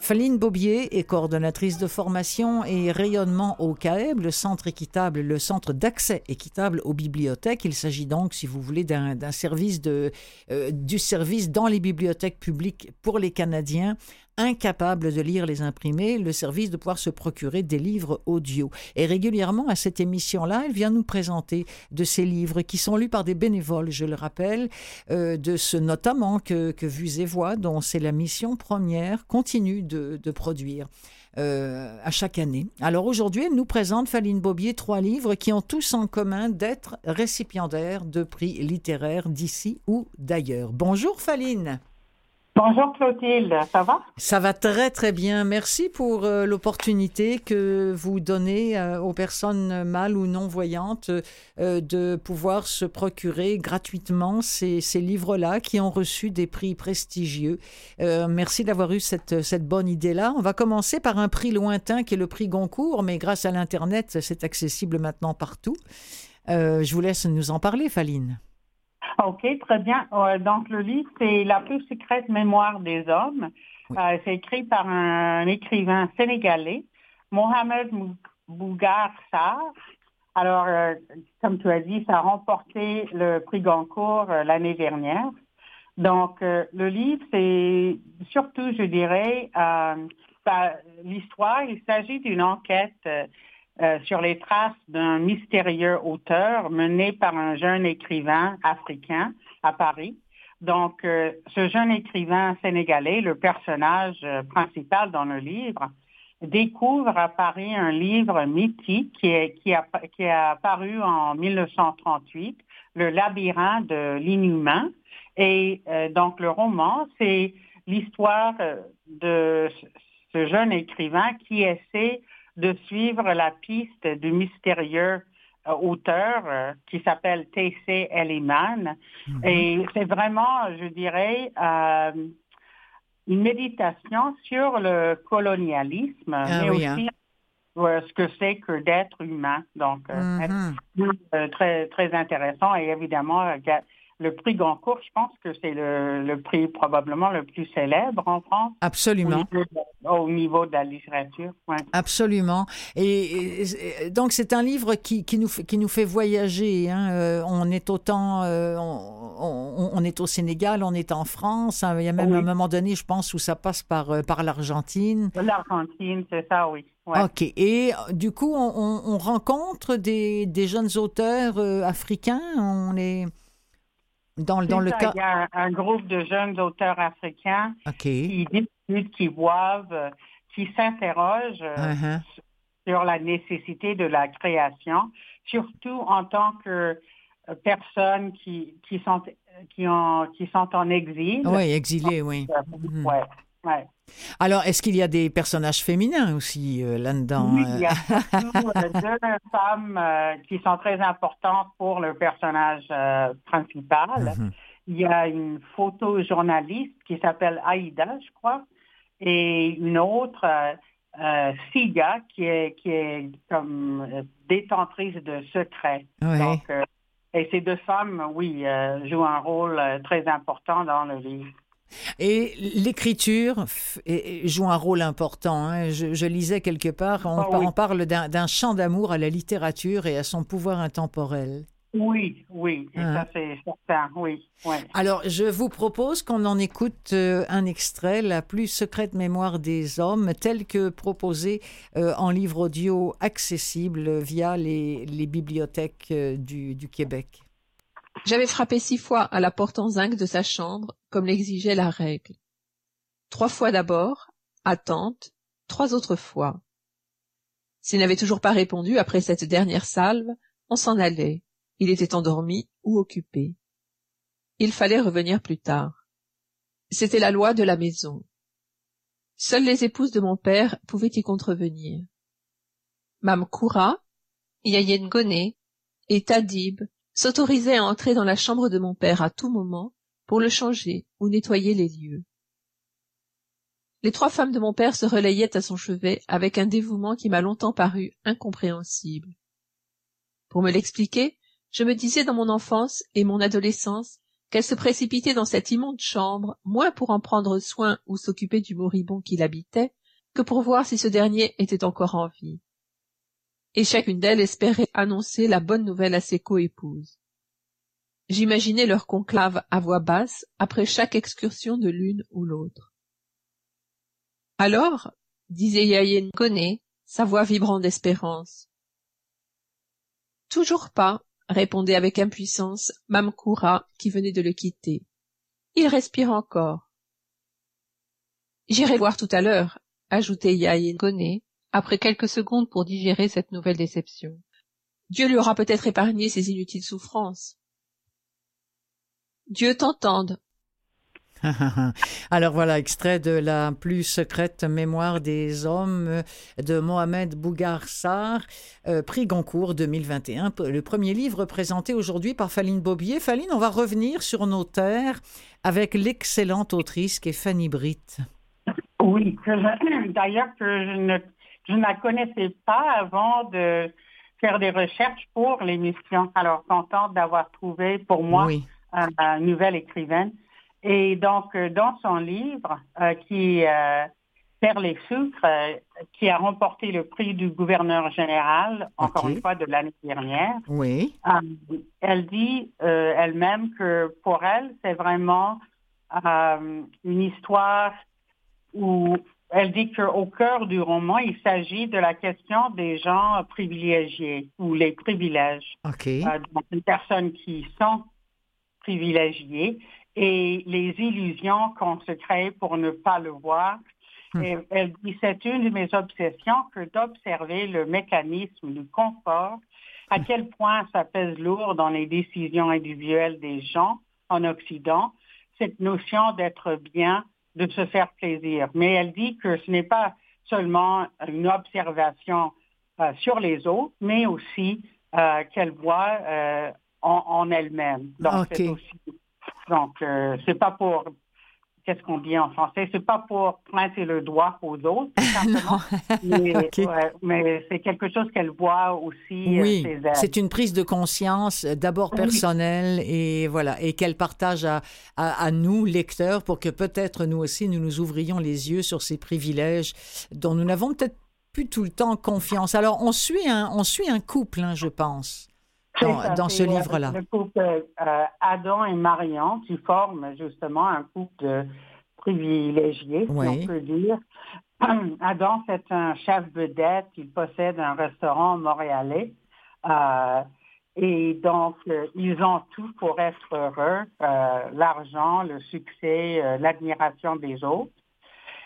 Faline Bobier est de formation et rayonnement au CAEB, le centre équitable, le centre d'accès équitable aux bibliothèques. Il s'agit donc, si vous voulez, d'un service de, euh, du service dans les bibliothèques publiques pour les Canadiens incapable de lire les imprimés, le service de pouvoir se procurer des livres audio. Et régulièrement, à cette émission-là, elle vient nous présenter de ces livres qui sont lus par des bénévoles, je le rappelle, euh, de ce notamment que, que et Voix, dont c'est la mission première, continue de, produire. Euh, à chaque année. Alors aujourd'hui, elle nous présente, Faline Bobier, trois livres qui ont tous en commun d'être récipiendaires de prix littéraires d'ici ou d'ailleurs. Bonjour Faline. Bonjour Clotilde, ça va? Ça va très très bien. Merci pour euh, l'opportunité que vous donnez euh, aux personnes mâles ou non-voyantes euh, de pouvoir se procurer gratuitement ces, ces livres-là qui ont reçu des prix prestigieux. merci d'avoir eu cette, cette bonne idée-là. On va commencer par un prix lointain qui est le prix Goncourt, mais grâce à l'Internet, c'est accessible maintenant partout. je vous laisse nous en parler, Faline. OK, très bien. donc, le livre, c'est La plus secrète mémoire des hommes. c'est écrit par un, écrivain sénégalais, Mohamed Bougar Sarr. Alors, comme tu as dit, ça a remporté le prix Goncourt l'année dernière. Donc, le livre, c'est surtout, je dirais, l'histoire, il s'agit d'une enquête euh, euh, sur les traces d'un mystérieux auteur mené par un jeune écrivain africain à Paris. Donc, euh, ce jeune écrivain sénégalais, le personnage principal dans le livre, découvre à Paris un livre mythique qui, a, qui a paru en 1938, Le labyrinthe de l'inhumain. Et donc, le roman, c'est l'histoire de ce jeune écrivain qui essaie de suivre la piste du mystérieux euh, auteur euh, qui s'appelle T.C. Elliman. Mhm. Et c'est vraiment, je dirais, euh, une méditation sur le colonialisme, ah mais hein. aussi ce que c'est que d'être humain. Donc, mhm. très, très intéressant et évidemment, le prix Goncourt, je pense que c'est le, prix probablement le plus célèbre en France. Absolument. Au niveau de, la littérature. Absolument. Et, donc c'est un livre qui, qui, nous, qui nous fait voyager. Hein. Euh, on est autant, euh, on, est au Sénégal, on est en France. Hein. Il y a même un moment donné, je pense, où ça passe par, euh, par l'Argentine. L'Argentine, c'est ça, oui. OK. Et du coup, on, rencontre des, des, jeunes auteurs africains? On est dans, dans le cas... Il y a un, groupe de jeunes auteurs africains qui discutent, qui boivent, qui s'interrogent euh, uh-huh. sur la nécessité de la création, surtout en tant que euh, personnes qui, qui, sont, qui, ont, qui sont en exil. Oui, exilées, oui. Ouais. Ouais. Alors, est-ce qu'il y a des personnages féminins aussi euh, là-dedans Oui, il y a euh, deux femmes euh, qui sont très importantes pour le personnage principal. Mhm. Il y a une photojournaliste qui s'appelle Aïda, je crois, et une autre, Siga, qui est, qui est comme détentrice de secrets. et ces deux femmes, oui, jouent un rôle très important dans le livre. Et l'écriture joue un rôle important. Hein. Je, lisais quelque part, on, ah parle d'un chant d'amour à la littérature et à son pouvoir intemporel. Oui, oui, hein. ça c'est certain, oui. Alors, je vous propose qu'on en écoute euh, un extrait, La plus secrète mémoire des hommes, tel que proposé euh, en livre audio accessible via les, bibliothèques euh, du, du Québec. J'avais frappé six fois à la porte en zinc de sa chambre, comme l'exigeait la règle. Trois fois d'abord, attente, trois autres fois. S'il n'avait toujours pas répondu après cette dernière salve, on s'en allait. Il était endormi ou occupé. Il fallait revenir plus tard. C'était la loi de la maison. Seules les épouses de mon père pouvaient y contrevenir. Mam Koura, Yayen Goné et Tadib s'autorisait à entrer dans la chambre de mon père à tout moment pour le changer ou nettoyer les lieux. Les trois femmes de mon père se relayaient à son chevet avec un dévouement qui m'a longtemps paru incompréhensible. Pour me l'expliquer, je me disais dans mon enfance et mon adolescence qu'elles se précipitaient dans cette immonde chambre moins pour en prendre soin ou s'occuper du moribond qui l'habitait que pour voir si ce dernier était encore en vie et chacune d'elles espérait annoncer la bonne nouvelle à ses coépouses. J'imaginais leur conclave à voix basse après chaque excursion de l'une ou l'autre. Alors, disait Yayen Kone, sa voix vibrant d'espérance. Toujours pas, répondait avec impuissance Mamkoura qui venait de le quitter. Il respire encore. J'irai voir tout à l'heure, ajoutait Yayen Kone, après quelques secondes pour digérer cette nouvelle déception. Dieu lui aura peut-être épargné ses inutiles souffrances. Dieu t'entende. Alors voilà, extrait de la plus secrète mémoire des hommes de Mohamed Bougar Sarr, euh, prix Goncourt 2021, le premier livre présenté aujourd'hui par Faline Bobier. Faline, on va revenir sur nos terres avec l'excellente autrice qui est Fanny Britt. Oui, d'ailleurs que je ne je ne la connaissais pas avant de faire des recherches pour l'émission. Alors, contente d'avoir trouvé pour moi une nouvelle écrivaine. Et donc, dans son livre, qui Père les sucres, qui a remporté le prix du gouverneur général, encore une fois, de l'année dernière. Oui. elle dit elle-même que pour elle, c'est vraiment une histoire où elle dit qu'au cœur du roman, il s'agit de la question des gens privilégiés ou les privilèges. OK. Euh, personnes qui sont privilégiées et les illusions qu'on se crée pour ne pas le voir. Hmm. Et elle dit, c'est une de mes obsessions que d'observer le mécanisme du confort, à hmm. quel point ça pèse lourd dans les décisions individuelles des gens en Occident, cette notion d'être bien de se faire plaisir. Mais elle dit que ce n'est pas seulement une observation euh, sur les autres, mais aussi euh, qu'elle voit euh, en, elle-même. Donc, c'est aussi, donc, c'est pas pour qu'est-ce qu'on dit en français? C'est pas pour pointer le doigt aux autres, mais, c'est quelque chose qu'elle voit aussi euh, oui, C'est une prise de conscience euh, d'abord personnelle et voilà, et qu'elle partage à, à, nous, lecteurs, pour que peut-être nous aussi, nous nous ouvrions les yeux sur ces privilèges dont nous n'avons peut-être plus tout le temps confiance. Alors, on suit un, on suit un couple, hein, je pense dans, ce livre-là. Le couple euh, Adam et Marion qui forment justement un couple privilégié, si on peut dire. Adam, c'est un chef vedette, il possède un restaurant montréalais. Euh, et donc, euh, ils ont tout pour être heureux, l'argent, le succès, l'admiration des autres.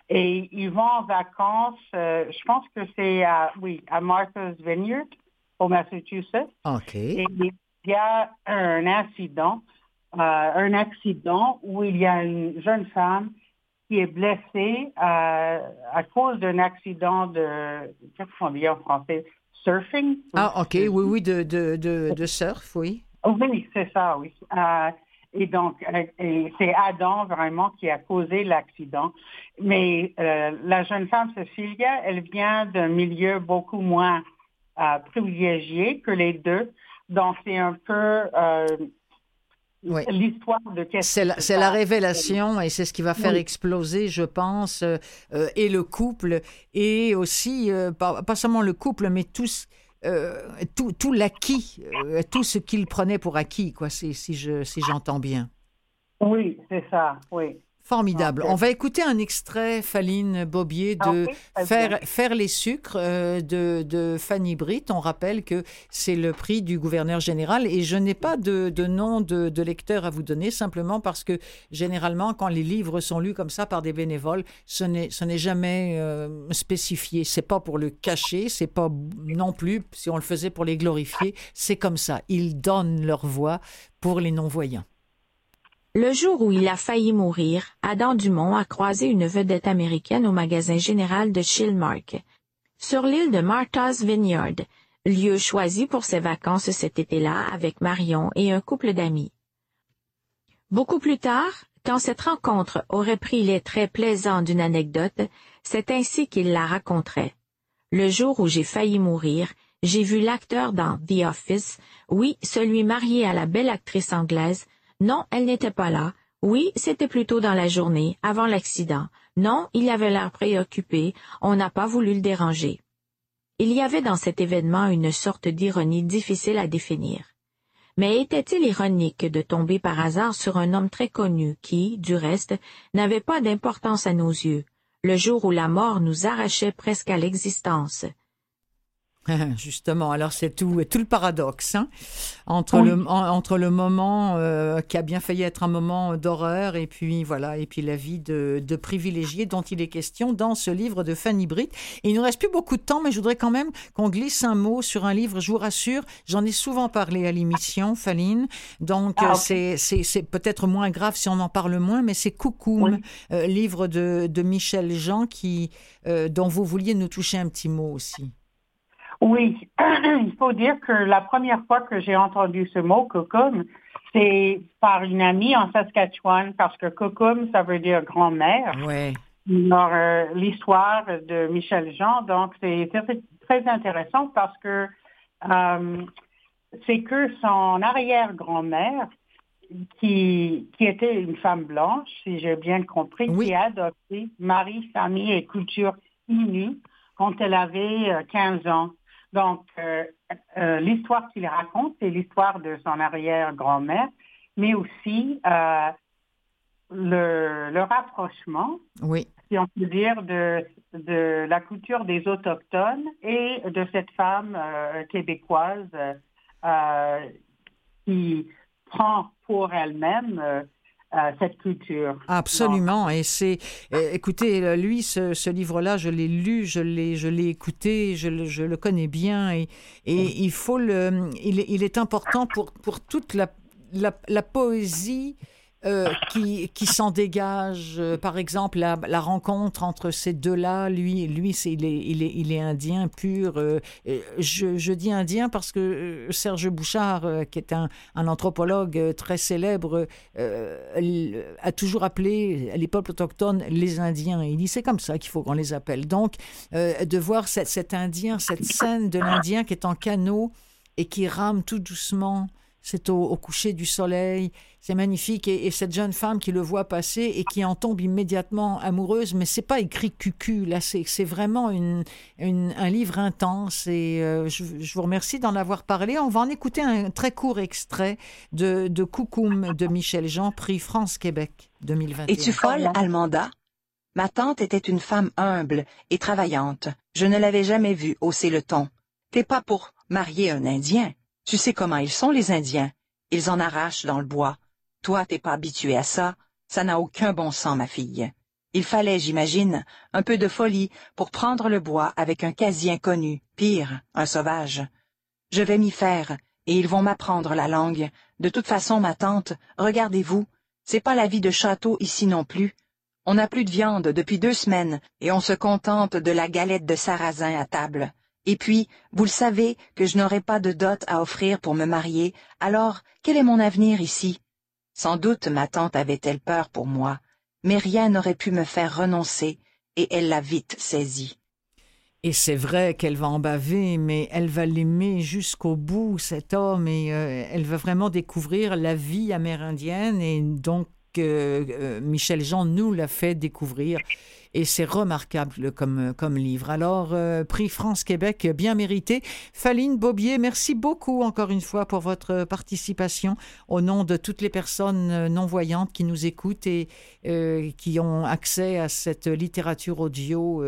Et ils vont en vacances, je pense que c'est à, oui, à Martha's Vineyard au Massachusetts. Et il y a un incident, euh, un accident où il y a une jeune femme qui est blessée euh, à cause d'un accident de, qu'est-ce qu'on dit en français, surfing? Ah, OK, oui, oui, de, de, de, de surf, oui. Oui, c'est ça, oui. Euh, et donc, c'est Adam vraiment qui a causé l'accident. Mais la jeune femme, Cecilia, elle vient d'un milieu beaucoup moins euh, privilégié que les deux. Donc, c'est un peu euh, l'histoire de C'est la, c'est la révélation et c'est ce qui va faire exploser, je pense, euh, et le couple, et aussi, pas, seulement le couple, mais tous. tout, tout l'acquis, tout ce qu'il prenait pour acquis, quoi, si, si, je, si j'entends bien. Oui, c'est ça, oui. Formidable. On va écouter un extrait, Faline Bobier, de faire, faire, les sucres euh, de, de, Fanny Britt. On rappelle que c'est le prix du gouverneur général et je n'ai pas de, de nom de, de, lecteur à vous donner, simplement parce que généralement, quand les livres sont lus comme ça par des bénévoles, ce n'est, ce n'est jamais euh, spécifié. C'est pas pour le cacher, c'est pas non plus, si on le faisait pour les glorifier, c'est comme ça. Ils donnent leur voix pour les non-voyants. Le jour où il a failli mourir, Adam Dumont a croisé une vedette américaine au magasin général de Chilmark, sur l'île de Martha's Vineyard, lieu choisi pour ses vacances cet été-là avec Marion et un couple d'amis. Beaucoup plus tard, quand cette rencontre aurait pris les traits plaisants d'une anecdote, c'est ainsi qu'il la raconterait. Le jour où j'ai failli mourir, j'ai vu l'acteur dans The Office, oui, celui marié à la belle actrice anglaise, non, elle n'était pas là. Oui, c'était plutôt dans la journée, avant l'accident. Non, il avait l'air préoccupé, on n'a pas voulu le déranger. Il y avait dans cet événement une sorte d'ironie difficile à définir. Mais était-il ironique de tomber par hasard sur un homme très connu qui, du reste, n'avait pas d'importance à nos yeux, le jour où la mort nous arrachait presque à l'existence? Justement, alors c'est tout, tout le paradoxe hein, entre, le, entre le moment euh, qui a bien failli être un moment d'horreur et puis voilà et puis la vie de, de privilégié dont il est question dans ce livre de Fanny Britt. Et il nous reste plus beaucoup de temps, mais je voudrais quand même qu'on glisse un mot sur un livre. Je vous rassure, j'en ai souvent parlé à l'émission, Faline, donc ah, c'est c'est peut-être moins grave si on en parle moins, mais c'est Coucoum, euh, livre de, de Michel Jean qui euh, dont vous vouliez nous toucher un petit mot aussi. Oui, il faut dire que la première fois que j'ai entendu ce mot, kokum, c'est par une amie en Saskatchewan, parce que kokum, ça veut dire grand-mère. Oui. Euh, l'histoire de Michel Jean, donc c'est très intéressant parce que c'est que son arrière-grand-mère, qui, qui était une femme blanche, si j'ai bien compris, qui a adopté Marie, famille et culture Innu quand elle avait 15 ans. Donc, l'histoire qu'il raconte, c'est l'histoire de son arrière-grand-mère, mais aussi le, le rapprochement, oui. si on peut dire, de, de la culture des autochtones et de cette femme euh, québécoise euh, qui prend pour elle-même euh, cette culture. Absolument. Et c'est, écoutez, lui, ce, ce livre-là, je l'ai lu, je l'ai, je l'ai écouté, je le, je le connais bien, et, et il faut le, il, il est important pour pour toute la, la, la poésie euh, qui, qui s'en dégage. Euh, par exemple, la, rencontre entre ces deux-là, lui, lui est, il, est, il est indien pur. Euh, je, je, dis indien parce que Serge Bouchard, qui est un, anthropologue très célèbre, a toujours appelé les peuples autochtones les Indiens. Il dit c'est comme ça qu'il faut qu'on les appelle. Donc, de voir cet Indien, cette scène de l'Indien qui est en canot et qui rame tout doucement c'est au, coucher du soleil, c'est magnifique. Et, cette jeune femme qui le voit passer et qui en tombe immédiatement amoureuse, mais c'est pas écrit cucu, là, c'est vraiment une, un livre intense. Et euh, je, vous remercie d'en avoir parlé. On va en écouter un très court extrait de, de Coucoum de Michel Jean, prix France-Québec 2021. Es-tu folle, Almanda? Ma tante était une femme humble et travaillante. Je ne l'avais jamais vue hausser le ton. T'es pas pour marier un Indien. Tu sais comment ils sont, les Indiens. Ils en arrachent dans le bois. Toi, t'es pas habitué à ça. Ça n'a aucun bon sens, ma fille. Il fallait, j'imagine, un peu de folie pour prendre le bois avec un quasi inconnu, pire, un sauvage. Je vais m'y faire, et ils vont m'apprendre la langue. De toute façon, ma tante, regardez-vous, c'est pas la vie de château ici non plus. On n'a plus de viande depuis deux semaines, et on se contente de la galette de sarrasin à table. Et puis, vous le savez que je n'aurai pas de dot à offrir pour me marier, alors quel est mon avenir ici? Sans doute ma tante avait-elle peur pour moi, mais rien n'aurait pu me faire renoncer, et elle l'a vite saisi. Et c'est vrai qu'elle va en baver, mais elle va l'aimer jusqu'au bout, cet homme, et euh, elle va vraiment découvrir la vie amérindienne, et donc euh, Michel Jean nous l'a fait découvrir et c'est remarquable comme, livre. Alors, euh, prix France-Québec bien mérité. Faline Bobier, merci beaucoup encore une fois pour votre participation au nom de toutes les personnes non-voyantes qui nous écoutent et euh, qui ont accès à cette littérature audio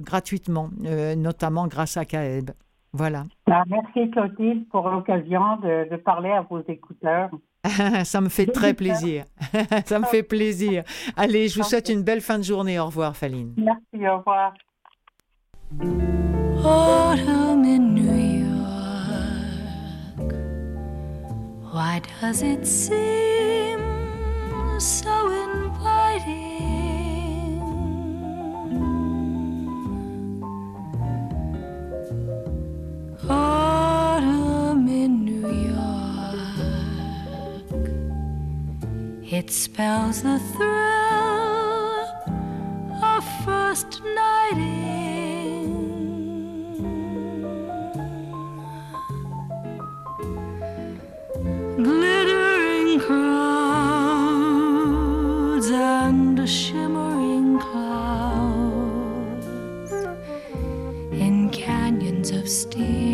gratuitement, notamment grâce à CAEB. Voilà. Ah, merci Clotilde pour l'occasion de parler à vos écouteurs. Ça me fait très plaisir. Ça me fait plaisir. Allez, je vous souhaite une belle fin de journée. Au revoir, Faline. Merci, au revoir. Autumn in New York. Why does it seem so inviting? It spells the thrill of first nighting. Glittering crowds and shimmering clouds in canyons of steel.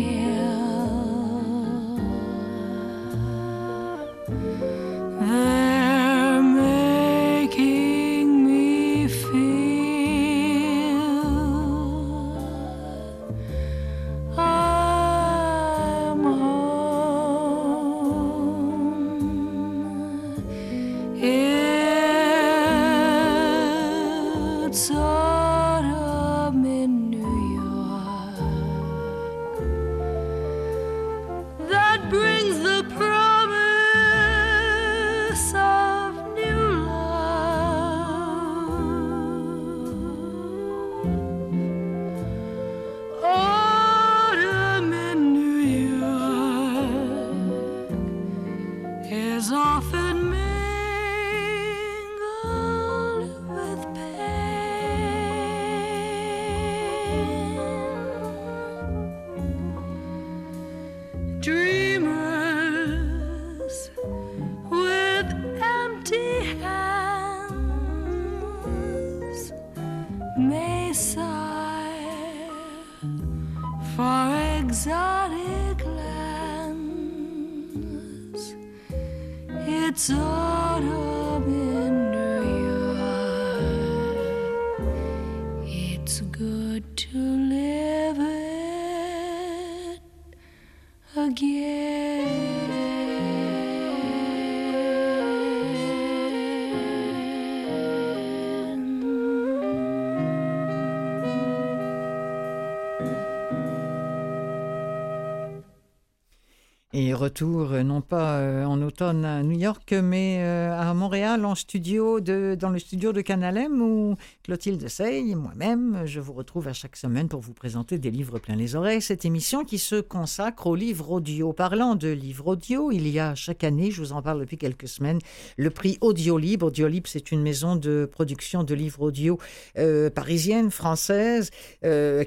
Et retour, euh, non pas euh, en automne à New York, mais euh, à Montréal, en studio dans le studio de Canal M, où Clotilde Sey, moi-même, je vous retrouve à chaque semaine pour vous présenter des livres plein les oreilles. Cette émission qui se consacre aux livres audio. Parlant de livres audio, il y a chaque année, je vous en parle depuis quelques semaines, le prix Audiolib. Audiolib, c'est une maison de production de livres audio euh, parisienne, française,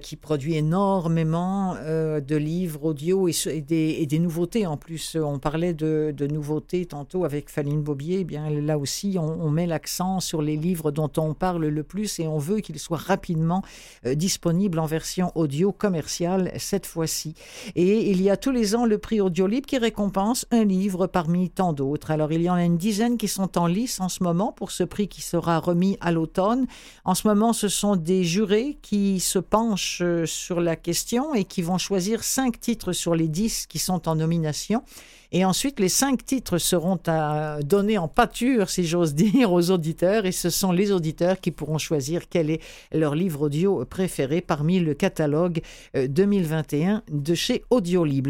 qui produit énormément de livres audio et, et, des, et, des, En plus, on parlait de, nouveautés tantôt avec Faline Bobier. Eh bien, là aussi, on, met l'accent sur les livres dont on parle le plus et on veut qu'il soit rapidement euh, disponible en version audio commerciale cette fois-ci. Et il y a tous les ans le prix Audiolib qui récompense un livre parmi tant d'autres. Alors il y en a une dizaine qui sont en lice en ce moment pour ce prix qui sera remis à l'automne. En ce moment, ce sont des jurés qui se penchent euh, sur la question et qui vont choisir cinq titres sur les dix qui sont en nomination destination et ensuite, les cinq titres seront à donner en pâture, si j'ose dire, aux auditeurs. Et ce sont les auditeurs qui pourront choisir quel est leur livre audio préféré parmi le catalogue 2021 de chez Audiolib.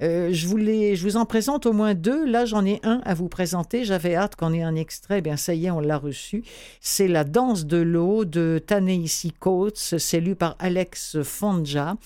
Euh, je, voulais, je vous en présente au moins deux. Là, j'en ai un à vous présenter. J'avais hâte qu'on ait un extrait. Bien, ça y est, on l'a reçu. C'est La danse de l'eau de Taneisi Coates. C'est lu par Alex Fonja.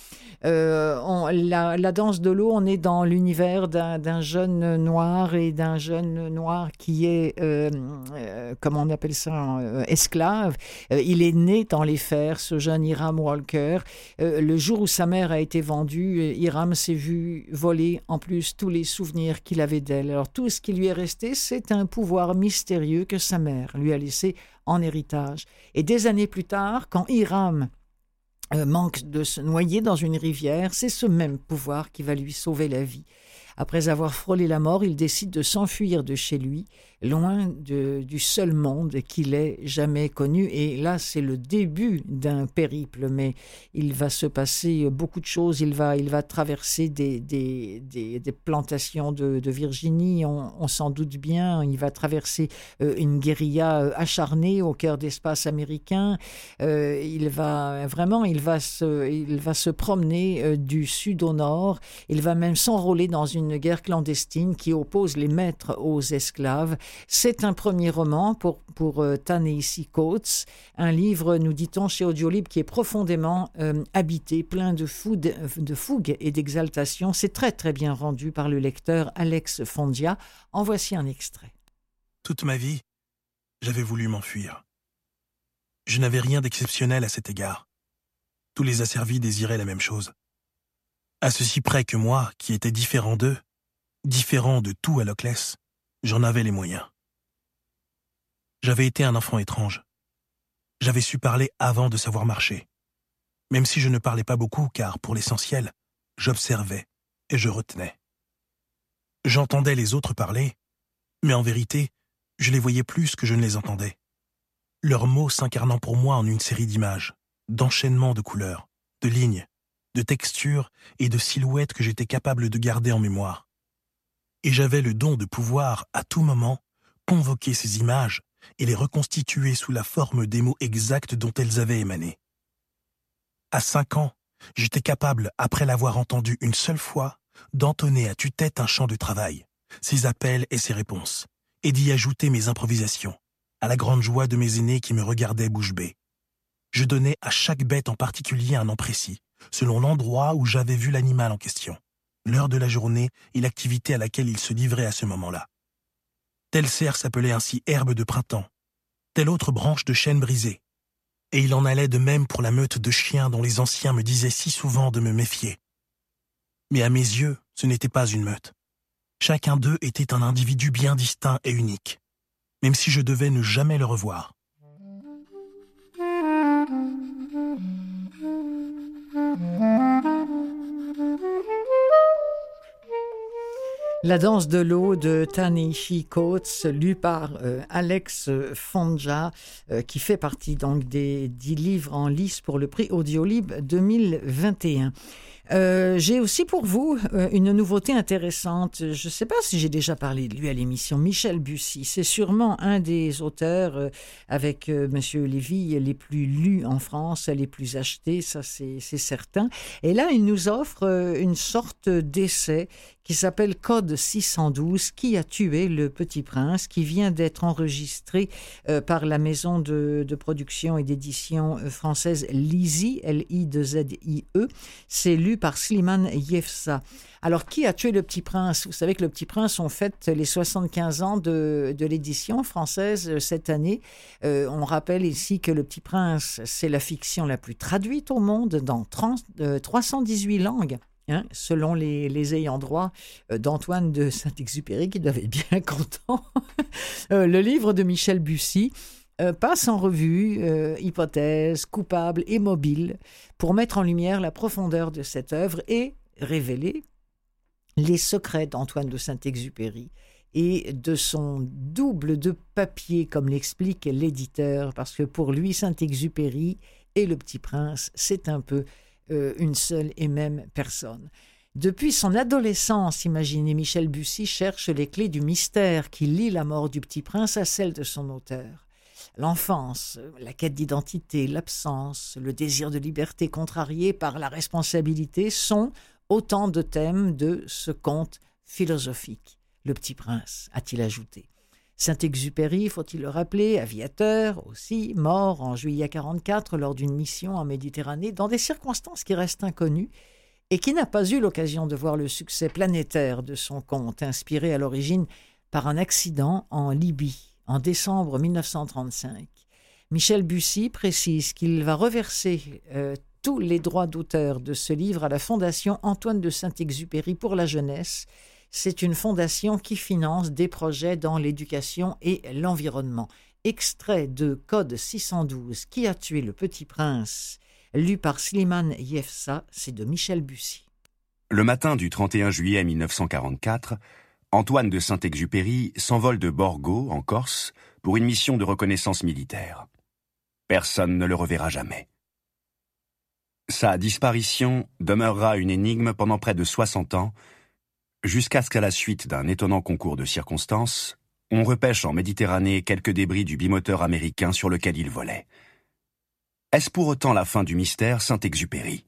Euh, la, danse de l'eau, on est dans l'univers d'un jeune noir et d'un jeune noir qui est, euh, euh, comment on appelle ça, euh, esclave. il est né dans les fers, ce jeune Hiram Walker. le jour où sa mère a été vendue, Hiram s'est vu voler en plus tous les souvenirs qu'il avait d'elle. Alors tout ce qui lui est resté, c'est un pouvoir mystérieux que sa mère lui a laissé en héritage. Et des années plus tard, quand Hiram manque de se noyer dans une rivière, c'est ce même pouvoir qui va lui sauver la vie. Après avoir frôlé la mort, il décide de s'enfuir de chez lui, loin du seul monde qu'il ait jamais connu. Et là, c'est le début d'un périple, mais il va se passer beaucoup de choses. Il va, il va traverser des, des, des, plantations de, Virginie, on, s'en doute bien. Il va traverser euh, une guérilla acharnée au cœur d'espace américain. Euh, il va vraiment, il va se, il va se promener euh, du sud au nord. Il va même s'enrôler dans une une guerre clandestine qui oppose les maîtres aux esclaves. C'est un premier roman pour, pour euh, Coates, un livre, nous dit-on, chez Audiolib qui est profondément euh, habité, plein de de fougue et d'exaltation. C'est très très bien rendu par le lecteur Alex Fondia. En voici un extrait. Toute ma vie, j'avais voulu m'enfuir. Je n'avais rien d'exceptionnel à cet égard. Tous les asservis désiraient la même chose. À ceci près que moi, qui étais différent d'eux, différent de tout à Lochless, j'en avais les moyens. J'avais été un enfant étrange. J'avais su parler avant de savoir marcher. Même si je ne parlais pas beaucoup, car pour l'essentiel, j'observais et je retenais. J'entendais les autres parler, mais en vérité, je les voyais plus que je ne les entendais. Leurs mots s'incarnant pour moi en une série d'images, d'enchaînements de couleurs, de lignes, de textures et de silhouettes que j'étais capable de garder en mémoire. Et j'avais le don de pouvoir, à tout moment, convoquer ces images et les reconstituer sous la forme des mots exacts dont elles avaient émané. À cinq ans, j'étais capable, après l'avoir entendu une seule fois, d'entonner à tue-tête un chant de travail, ses appels et ses réponses, et d'y ajouter mes improvisations, à la grande joie de mes aînés qui me regardaient bouche bée. Je donnais à chaque bête en particulier un nom précis, selon l'endroit où j'avais vu l'animal en question, l'heure de la journée et l'activité à laquelle il se livrait à ce moment-là. Tel cerf s'appelait ainsi herbe de printemps, telle autre branche de chêne brisée. Et il en allait de même pour la meute de chiens dont les anciens me disaient si souvent de me méfier. Mais à mes yeux, ce n'était pas une meute. Chacun d'eux était un individu bien distinct et unique, même si je devais ne jamais le revoir. La danse de l'eau de Tanishi Coates, lue par euh, Alex Fonja, euh, qui fait partie donc des dix livres en lice pour le prix Audiolib 2021. Euh, j'ai aussi pour vous euh, une nouveauté intéressante. Je ne sais pas si j'ai déjà parlé de lui à l'émission. Michel Bussy, c'est sûrement un des auteurs euh, avec Monsieur Lévy les plus lus en France, les plus achetés, ça c'est certain. Et là, il nous offre une sorte d'essai qui s'appelle Code 612, qui a tué le petit prince, qui vient d'être enregistré euh, par la maison de, production et d'édition euh, française Lizy, L-I-Z-I-E. C'est lu par Slimane Yefsa. Alors, qui a tué le petit prince? Vous savez que le petit prince, on fête les 75 ans de, l'édition française euh, cette année. on rappelle ici que le petit prince, c'est la fiction la plus traduite au monde dans 318 langues. Hein, selon les, ayants droit euh, d'Antoine de Saint-Exupéry, qui doivent être bien contents. Euh, le livre de Michel Bussy euh, passe en revue hypothèses, coupables et mobiles pour mettre en lumière la profondeur de cette œuvre et révéler les secrets d'Antoine de Saint-Exupéry et de son double de papier, comme l'explique l'éditeur, parce que pour lui, Saint-Exupéry et le Petit Prince, c'est un peu euh, une seule et même personne. Depuis son adolescence, imaginez, Michel Bussy cherche les clés du mystère qui lie la mort du petit prince à celle de son auteur. L'enfance, la quête d'identité, l'absence, le désir de liberté contrarié par la responsabilité sont autant de thèmes de ce conte philosophique. Le petit prince, a-t-il ajouté. Saint-Exupéry, faut-il le rappeler, aviateur aussi, mort en juillet 44 lors d'une mission en Méditerranée dans des circonstances qui restent inconnues et qui n'a pas eu l'occasion de voir le succès planétaire de son conte, inspiré à l'origine par un accident en Libye en décembre 1935. Michel Bussy précise qu'il va reverser euh, tous les droits d'auteur de ce livre à la Fondation Antoine de Saint-Exupéry pour la jeunesse c'est une fondation qui finance des projets dans l'éducation et l'environnement. Extrait de Code 612 Qui a tué le petit prince? Lu par Slimane Yefsa, c'est de Michel Bussy. Le matin du 31 juillet 1944, Antoine de Saint-Exupéry s'envole de Borgo, en Corse, pour une mission de reconnaissance militaire. Personne ne le reverra jamais. Sa disparition demeurera une énigme pendant près de 60 ans jusqu'à ce qu'à la suite d'un étonnant concours de circonstances, on repêche en Méditerranée quelques débris du bimoteur américain sur lequel il volait. Est-ce pour autant la fin du mystère Saint-Exupéry?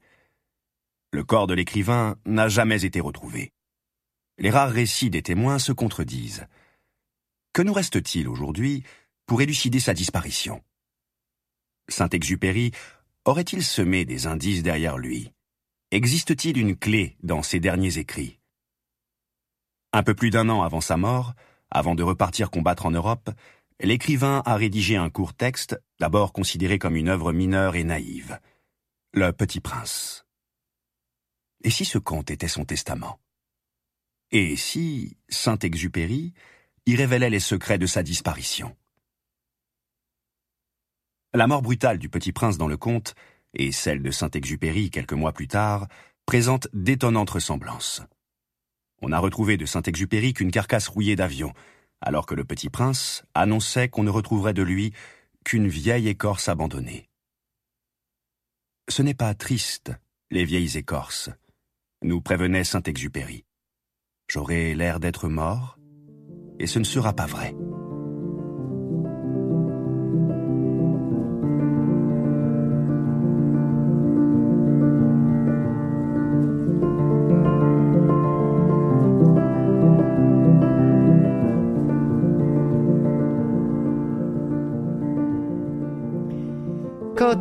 Le corps de l'écrivain n'a jamais été retrouvé. Les rares récits des témoins se contredisent. Que nous reste-t-il aujourd'hui pour élucider sa disparition? Saint-Exupéry aurait-il semé des indices derrière lui? Existe-t-il une clé dans ses derniers écrits? Un peu plus d'un an avant sa mort, avant de repartir combattre en Europe, l'écrivain a rédigé un court texte, d'abord considéré comme une œuvre mineure et naïve. Le Petit Prince. Et si ce conte était son testament? Et si Saint-Exupéry y révélait les secrets de sa disparition? La mort brutale du Petit Prince dans le conte, et celle de Saint-Exupéry quelques mois plus tard, présentent d'étonnantes ressemblances. On a retrouvé de Saint-Exupéry qu'une carcasse rouillée d'avion, alors que le petit prince annonçait qu'on ne retrouverait de lui qu'une vieille écorce abandonnée. Ce n'est pas triste, les vieilles écorces, nous prévenait Saint-Exupéry. J'aurai l'air d'être mort, et ce ne sera pas vrai.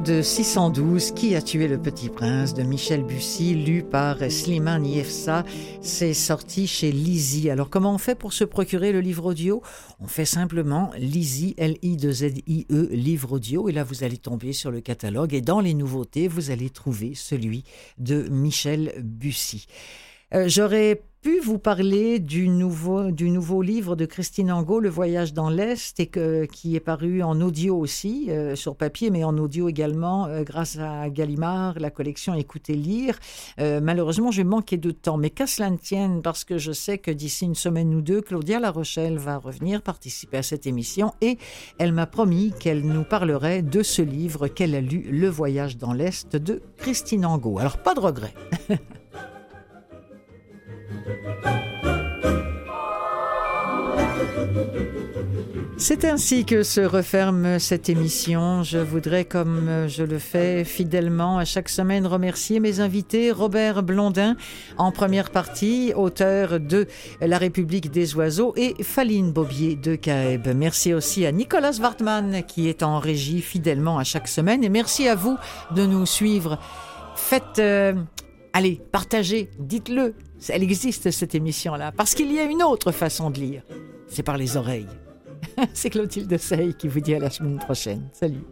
De 612, Qui a tué le petit prince de Michel Bussy, lu par Slimane Yefsa. C'est sorti chez Lizy. Alors, comment on fait pour se procurer le livre audio? On fait simplement Lizy, L-I-2-Z-I-E, livre audio. Et là, vous allez tomber sur le catalogue. Et dans les nouveautés, vous allez trouver celui de Michel Bussy. Euh, j'aurais pu vous parler du nouveau, du nouveau livre de Christine Angot, Le voyage dans l'Est, et qui est paru en audio aussi, euh, sur papier, mais en audio également, euh, grâce à Gallimard, la collection Écoutez lire. Euh, malheureusement, j'ai manqué de temps, mais qu'à cela ne tienne, parce que je sais que d'ici une semaine ou deux, Claudia La Rochelle va revenir participer à cette émission, et elle m'a promis qu'elle nous parlerait de ce livre qu'elle a lu, Le voyage dans l'Est de Christine Angot. Alors, pas de regret. C'est ainsi que se referme cette émission. Je voudrais, comme je le fais fidèlement à chaque semaine, remercier mes invités. Robert Blondin, en première partie, auteur de La République des oiseaux, et Faline Bobier de Caeb. Merci aussi à Nicolas Wartmann, qui est en régie fidèlement à chaque semaine. Et merci à vous de nous suivre. Faites, euh, allez, partagez, dites-le. Elle existe, cette émission-là, parce qu'il y a une autre façon de lire. C'est par les oreilles. C'est Clotilde Sey qui vous dit à la semaine prochaine. Salut.